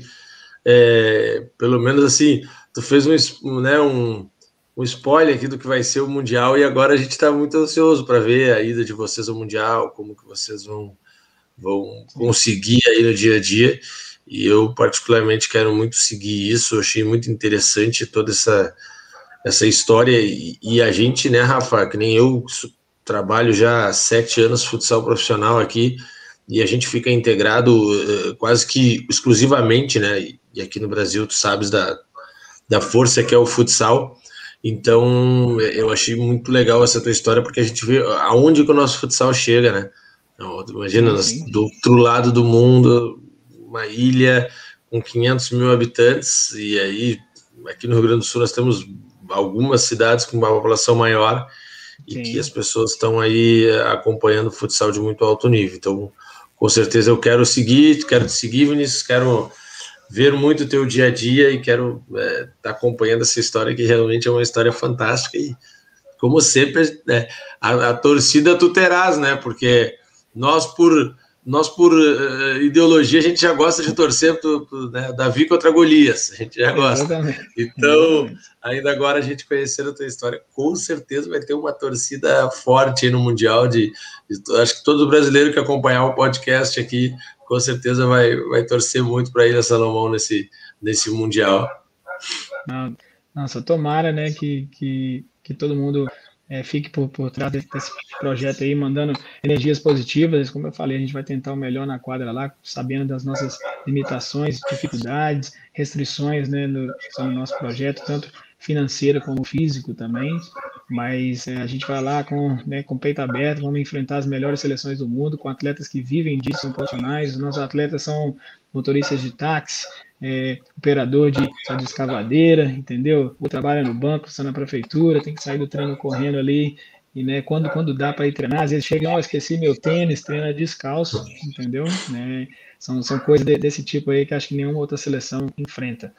é, pelo menos assim, tu fez um, né, um, um spoiler aqui do que vai ser o Mundial e agora a gente está muito ansioso para ver a ida de vocês ao Mundial, como que vocês vão, vão conseguir aí no dia a dia. E eu particularmente quero muito seguir isso, eu achei muito interessante toda essa, essa história e, e a gente, né, Rafa, que nem eu trabalho já há sete anos futsal profissional aqui, e a gente fica integrado uh, quase que exclusivamente, né? e aqui no Brasil tu sabes da, da força que é o futsal. Então, eu achei muito legal essa tua história, porque a gente vê aonde que o nosso futsal chega, né? Imagina, do outro lado do mundo, uma ilha com 500 mil habitantes, e aí, aqui no Rio Grande do Sul, nós temos algumas cidades com uma população maior, e Sim. que as pessoas estão aí acompanhando o futsal de muito alto nível. Então, com certeza eu quero seguir, quero te seguir, Vinícius, quero ver muito o teu dia a dia e quero estar é, tá acompanhando essa história que realmente é uma história fantástica e como sempre né, a, a, torcida tu terás, né? Porque nós por nós por uh, ideologia a gente já gosta de torcer pro, pro né, Davi contra Golias, a gente já gosta. Exatamente. Então ainda agora a gente conhecendo a tua história, com certeza vai ter uma torcida forte no mundial de, de acho que todo brasileiro que acompanhar o podcast aqui com certeza vai, vai torcer muito para Ilha Salomão nesse, nesse Mundial. Nossa, tomara né, que, que, que todo mundo é, fique por, por trás desse projeto aí, mandando energias positivas. Como eu falei, a gente vai tentar o melhor na quadra lá, sabendo das nossas limitações, dificuldades, restrições né, no, no nosso projeto, tanto financeira como físico também, mas é, a gente vai lá com, né, com peito aberto, vamos enfrentar as melhores seleções do mundo, com atletas que vivem disso, são profissionais, os nossos atletas são motoristas de táxi, é, operador de, de escavadeira, entendeu? Ou trabalha no banco, está na prefeitura, tem que sair do treino correndo ali, e né, quando, quando dá para ir treinar, às vezes chega, oh, esqueci meu tênis, treina descalço, entendeu? Né, são, são coisas de, desse tipo aí que acho que nenhuma outra seleção enfrenta.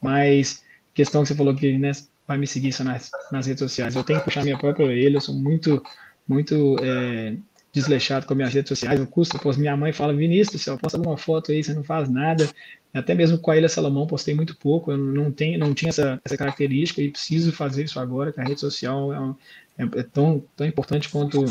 Mas questão que você falou que né, vai me seguir só nas, nas redes sociais. Eu tenho que puxar minha própria orelha, eu sou muito, muito é, desleixado com minhas redes sociais. Eu custo, pois minha mãe fala, Vinícius, você posta alguma foto aí, você não faz nada. Até mesmo com a Ilha Salomão postei muito pouco, eu não, tenho, não tinha essa, essa característica e preciso fazer isso agora, que a rede social é, é, é tão, tão importante quanto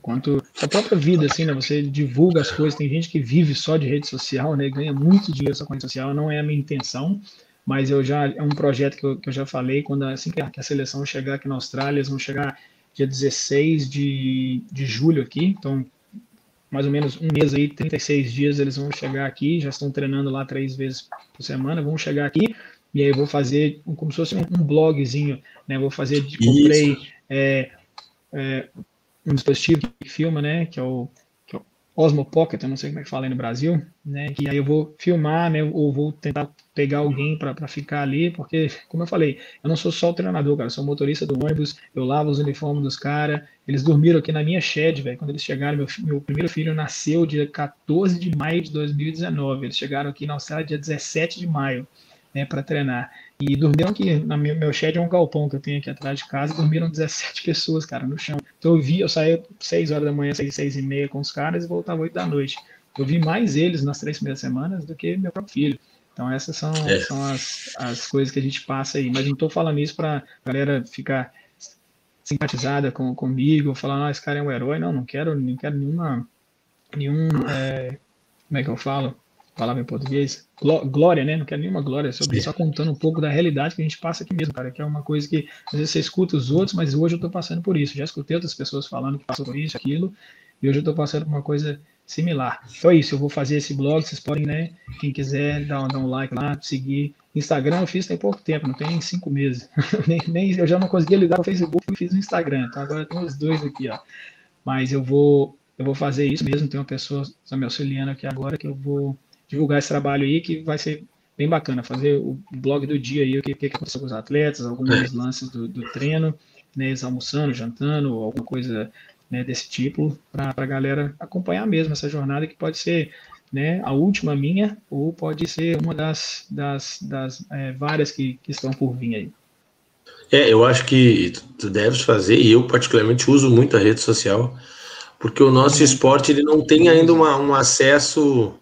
quanto a própria vida, assim, né? Você divulga as coisas. Tem gente que vive só de rede social, né? Ganha muito dinheiro só com rede social. Não é a minha intenção mas eu já é um projeto que eu, que eu já falei, quando assim que a, seleção chegar aqui na Austrália, eles vão chegar dia 16 de, de julho aqui, então mais ou menos um mês aí, 36 dias eles vão chegar aqui, já estão treinando lá três vezes por semana, vão chegar aqui, e aí eu vou fazer como se fosse um, um blogzinho, né, vou fazer, comprei é, é, um dispositivo que filma, né, que é o Osmo Pocket, eu não sei como é que fala aí no Brasil, né? Que aí eu vou filmar, né? Ou vou tentar pegar alguém para ficar ali, porque, como eu falei, eu não sou só o treinador, cara, eu sou motorista do ônibus, eu lavo os uniformes dos caras. Eles dormiram aqui na minha shed, velho. Quando eles chegaram, meu, meu primeiro filho nasceu dia 14 de maio de 2019. Eles chegaram aqui na Austrália dia 17 de maio, né, para treinar. E dormiram aqui, na meu, meu shed é um galpão que eu tenho aqui atrás de casa, dormiram 17 pessoas, cara, no chão. Então eu vi, eu saí 6 horas da manhã, 6, 6 e meia com os caras e voltava 8 da noite. Eu vi mais eles nas três primeiras semanas do que meu próprio filho. Então essas são, é. são as, as coisas que a gente passa aí. Mas não estou falando isso para galera ficar simpatizada com, comigo, falar, ah, esse cara é um herói. Não, não quero, não quero nenhuma, nenhum, é, como é que eu falo? Palavra em português, glória, né? Não quero nenhuma glória sobre isso, só contando um pouco da realidade que a gente passa aqui mesmo, cara, que é uma coisa que às vezes você escuta os outros, mas hoje eu estou passando por isso. Já escutei outras pessoas falando que passou por isso, aquilo, e hoje eu estou passando por uma coisa similar. Então é isso, eu vou fazer esse blog, vocês podem, né? Quem quiser, dar, dar um like lá, seguir. Instagram eu fiz tem pouco tempo, não tem nem cinco meses. nem, nem, eu já não conseguia ligar o Facebook e fiz o Instagram. Então agora tem os dois aqui, ó. Mas eu vou, eu vou fazer isso mesmo. Tem uma pessoa está me auxiliando aqui agora que eu vou divulgar esse trabalho aí que vai ser bem bacana. Fazer o blog do dia aí, o que, que aconteceu com os atletas, alguns é. lances do, do treino, né, eles almoçando, jantando, alguma coisa né, desse tipo, para a galera acompanhar mesmo essa jornada que pode ser né, a última minha ou pode ser uma das, das, das é, várias que, que estão por vir aí. É, eu acho que tu deves fazer, e eu particularmente uso muito a rede social, porque o nosso esporte ele não tem ainda uma, um acesso,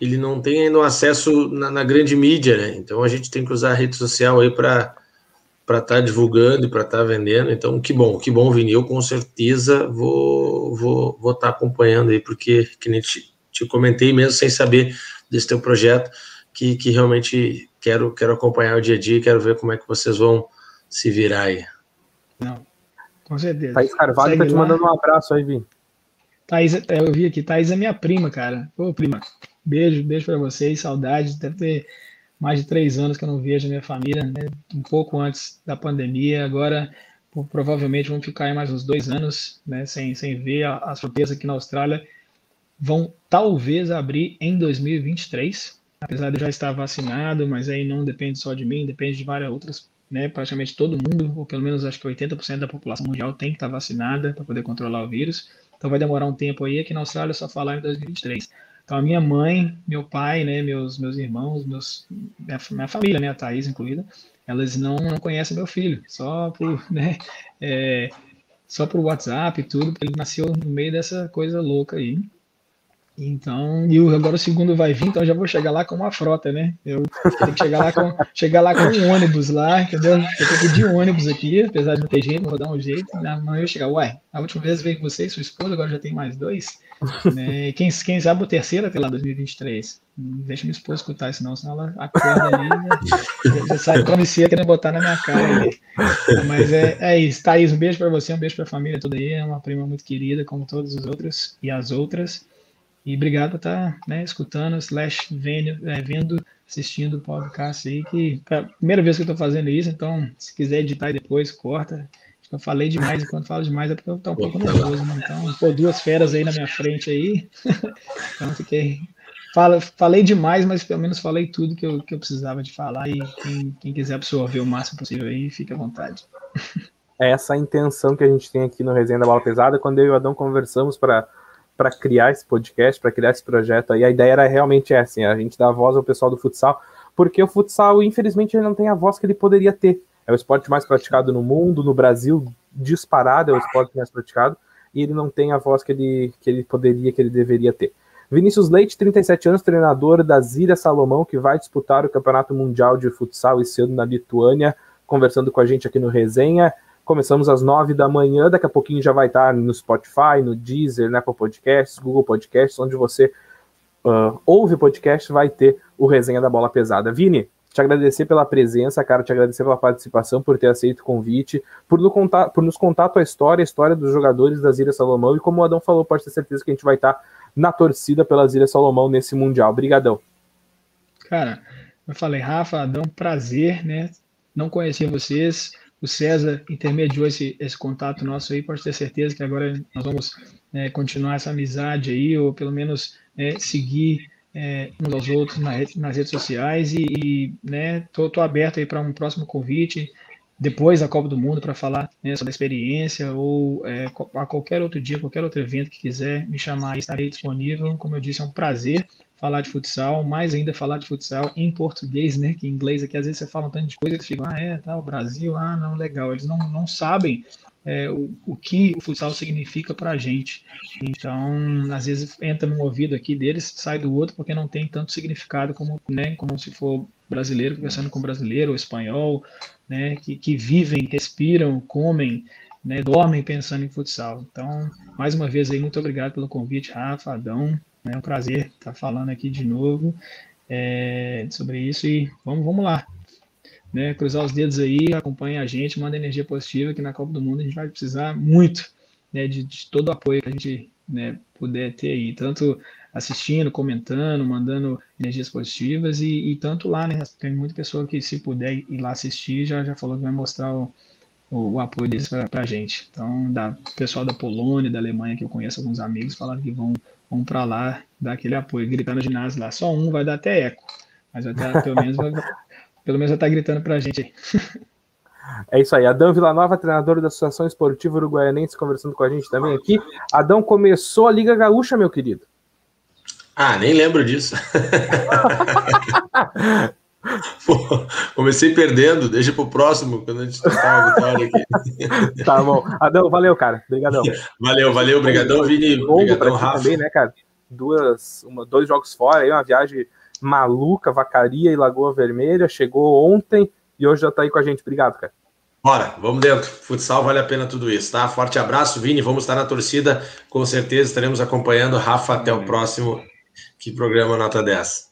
ele não tem ainda um acesso na, na grande mídia, né? Então a gente tem que usar a rede social aí para para estar tá divulgando e para estar tá vendendo. Então, que bom, que bom, Vini. Eu com certeza vou vou vou estar tá acompanhando aí, porque que nem te, te comentei mesmo sem saber desse teu projeto, que, que realmente quero quero acompanhar o dia a dia, quero ver como é que vocês vão se virar aí. Não, com certeza. Thaís Carvalho Segue tá te lá. mandando um abraço aí, Vini. Thaís, é, eu vi aqui, Thaís é minha prima, cara. Ô, prima, beijo, beijo para vocês, saudades. Deve ter mais de três anos que eu não vejo a minha família, né? um pouco antes da pandemia. Agora, provavelmente, vão ficar mais uns dois anos né? sem, sem ver as fronteiras aqui na Austrália. Vão talvez abrir em 2023, apesar de eu já estar vacinado, mas aí não depende só de mim, depende de várias outras, né? praticamente todo mundo, ou pelo menos acho que 80% da população mundial tem que estar vacinada para poder controlar o vírus. Então vai demorar um tempo aí, aqui na Austrália só falar em 2023. Então, a minha mãe, meu pai, né, meus, meus irmãos, meus, minha, minha família, né, a Thaís incluída, elas não, não conhecem meu filho, só por, né, é, só por WhatsApp e tudo, porque ele nasceu no meio dessa coisa louca aí. Então, e agora o segundo vai vir, então eu já vou chegar lá com uma frota, né? Eu tenho que chegar lá com, chegar lá com um ônibus lá, entendeu? Eu tenho que pedir um ônibus aqui, apesar de não ter jeito, vou dar um jeito. Amanhã eu chegar, uai, a última vez veio com você e sua esposa, agora já tem mais dois. Né? Quem, quem sabe o terceiro até lá 2023. Deixa minha esposa escutar, senão, senão ela acorda ali já, já sai travesseira querendo botar na minha cara. Ali. Mas é, é isso. Thaís, um beijo para você, um beijo para a família toda aí. É uma prima muito querida, como todos os outros e as outras. E obrigado por estar tá, né, escutando, slash vendo, é, vendo, assistindo o podcast aí, que é a primeira vez que eu estou fazendo isso, então se quiser editar depois, corta. Eu falei demais, e quando falo demais é porque eu estou um pouco nervoso, né? Então, pô, duas feras aí na minha frente aí. então fiquei. Fala, falei demais, mas pelo menos falei tudo que eu, que eu precisava de falar. E quem, quem quiser absorver o máximo possível aí, fique à vontade. É essa a intenção que a gente tem aqui no Resenha da Bola Pesada. Quando eu e o Adão conversamos para para criar esse podcast, para criar esse projeto aí. A ideia era realmente essa, assim, a gente dar voz ao pessoal do futsal, porque o futsal, infelizmente, ele não tem a voz que ele poderia ter. É o esporte mais praticado no mundo, no Brasil, disparado, é o esporte mais praticado, e ele não tem a voz que ele, que ele poderia, que ele deveria ter. Vinícius Leite, 37 anos, treinador da Zíria Salomão, que vai disputar o Campeonato Mundial de Futsal esse ano na Lituânia, conversando com a gente aqui no Resenha. Começamos às nove da manhã, daqui a pouquinho já vai estar no Spotify, no Deezer, na Apple Podcasts, Google Podcasts, onde você uh, ouve podcast, vai ter o Resenha da Bola Pesada. Vini, te agradecer pela presença, cara, te agradecer pela participação, por ter aceito o convite, por, contar, por nos contar a tua história, a história dos jogadores das Ilhas Salomão, e como o Adão falou, pode ter certeza que a gente vai estar na torcida pelas Ilhas Salomão nesse Mundial. Obrigadão. Cara, eu falei, Rafa, Adão, prazer, né? Não conhecia vocês, o César intermediou esse, esse contato nosso aí, pode ter certeza que agora nós vamos é, continuar essa amizade aí, ou pelo menos é, seguir é, uns aos outros na nas redes sociais e, e né, tô, tô aberto aí para um próximo convite depois da Copa do Mundo para falar né, sobre a experiência ou é, a qualquer outro dia, qualquer outro evento que quiser me chamar, estarei disponível. Como eu disse, é um prazer falar de futsal, mais ainda falar de futsal em português, né? Que em inglês aqui às vezes você fala um tanto de coisa e fica, ah, é, tá, o Brasil, ah, não, legal. Eles não, não sabem é, o, o que o futsal significa para a gente. Então, às vezes entra num ouvido aqui deles, sai do outro, porque não tem tanto significado como, né, como se for brasileiro conversando com brasileiro ou espanhol, né, que, que vivem, respiram, comem, né, dormem pensando em futsal. Então, mais uma vez aí, muito obrigado pelo convite, Rafa, Adão, É um prazer estar falando aqui de novo é, sobre isso e vamos, vamos lá. Né, cruzar os dedos aí, acompanhe a gente, manda energia positiva, que na Copa do Mundo a gente vai precisar muito né, de, de todo o apoio que a gente né, puder ter aí, tanto assistindo, comentando, mandando energias positivas e, e, tanto lá, né? Tem muita pessoa que se puder ir lá assistir já, já falou que vai mostrar o, o, o apoio deles para a gente. Então, da pessoal da Polônia, da Alemanha, que eu conheço alguns amigos, falaram que vão, vão para lá dar aquele apoio, gritando no ginásio lá. Só um vai dar até eco, mas até, pelo menos vai, pelo menos estar tá gritando para a gente aí. É isso aí. Adão Villanova, treinador da Associação Esportiva Uruguaianense, conversando com a gente também aqui. Adão começou a Liga Gaúcha, meu querido. Ah, nem lembro disso. Pô, comecei perdendo, deixa pro próximo, quando a gente tentar uma vitória aqui. Tá bom. Adão, valeu, cara. Obrigadão. Valeu, valeu, obrigadão, Vini. Obrigadão, Rafa. Também, né, cara? Duas, uma, dois jogos fora aí, uma viagem maluca, Vacaria e Lagoa Vermelha. Chegou ontem e hoje já tá aí com a gente. Obrigado, cara. Bora, vamos dentro. Futsal vale a pena tudo isso, tá? Forte abraço, Vini. Vamos estar na torcida, com certeza estaremos acompanhando. Rafa, até o próximo. Que programa nota 10.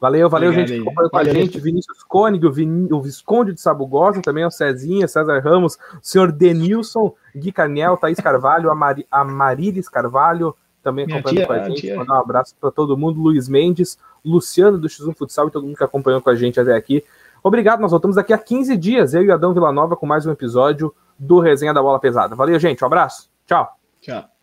Valeu, valeu, Obrigado, gente que acompanhou com a gente. Vinícius Cônigo, o, Vin... o Visconde de Sabugosa, também o Cezinha, César Ramos, o senhor Denilson, Gui Canel, Thaís Carvalho, a, Mari... a Marilis Carvalho, também acompanhando com a gente. Mandar um abraço para todo mundo, Luiz Mendes, Luciano do X1 Futsal e todo mundo que acompanhou com a gente até aqui. Obrigado, nós voltamos daqui a 15 dias, eu e Adão Villanova, com mais um episódio do Resenha da Bola Pesada. Valeu, gente, um abraço. Tchau. Tchau.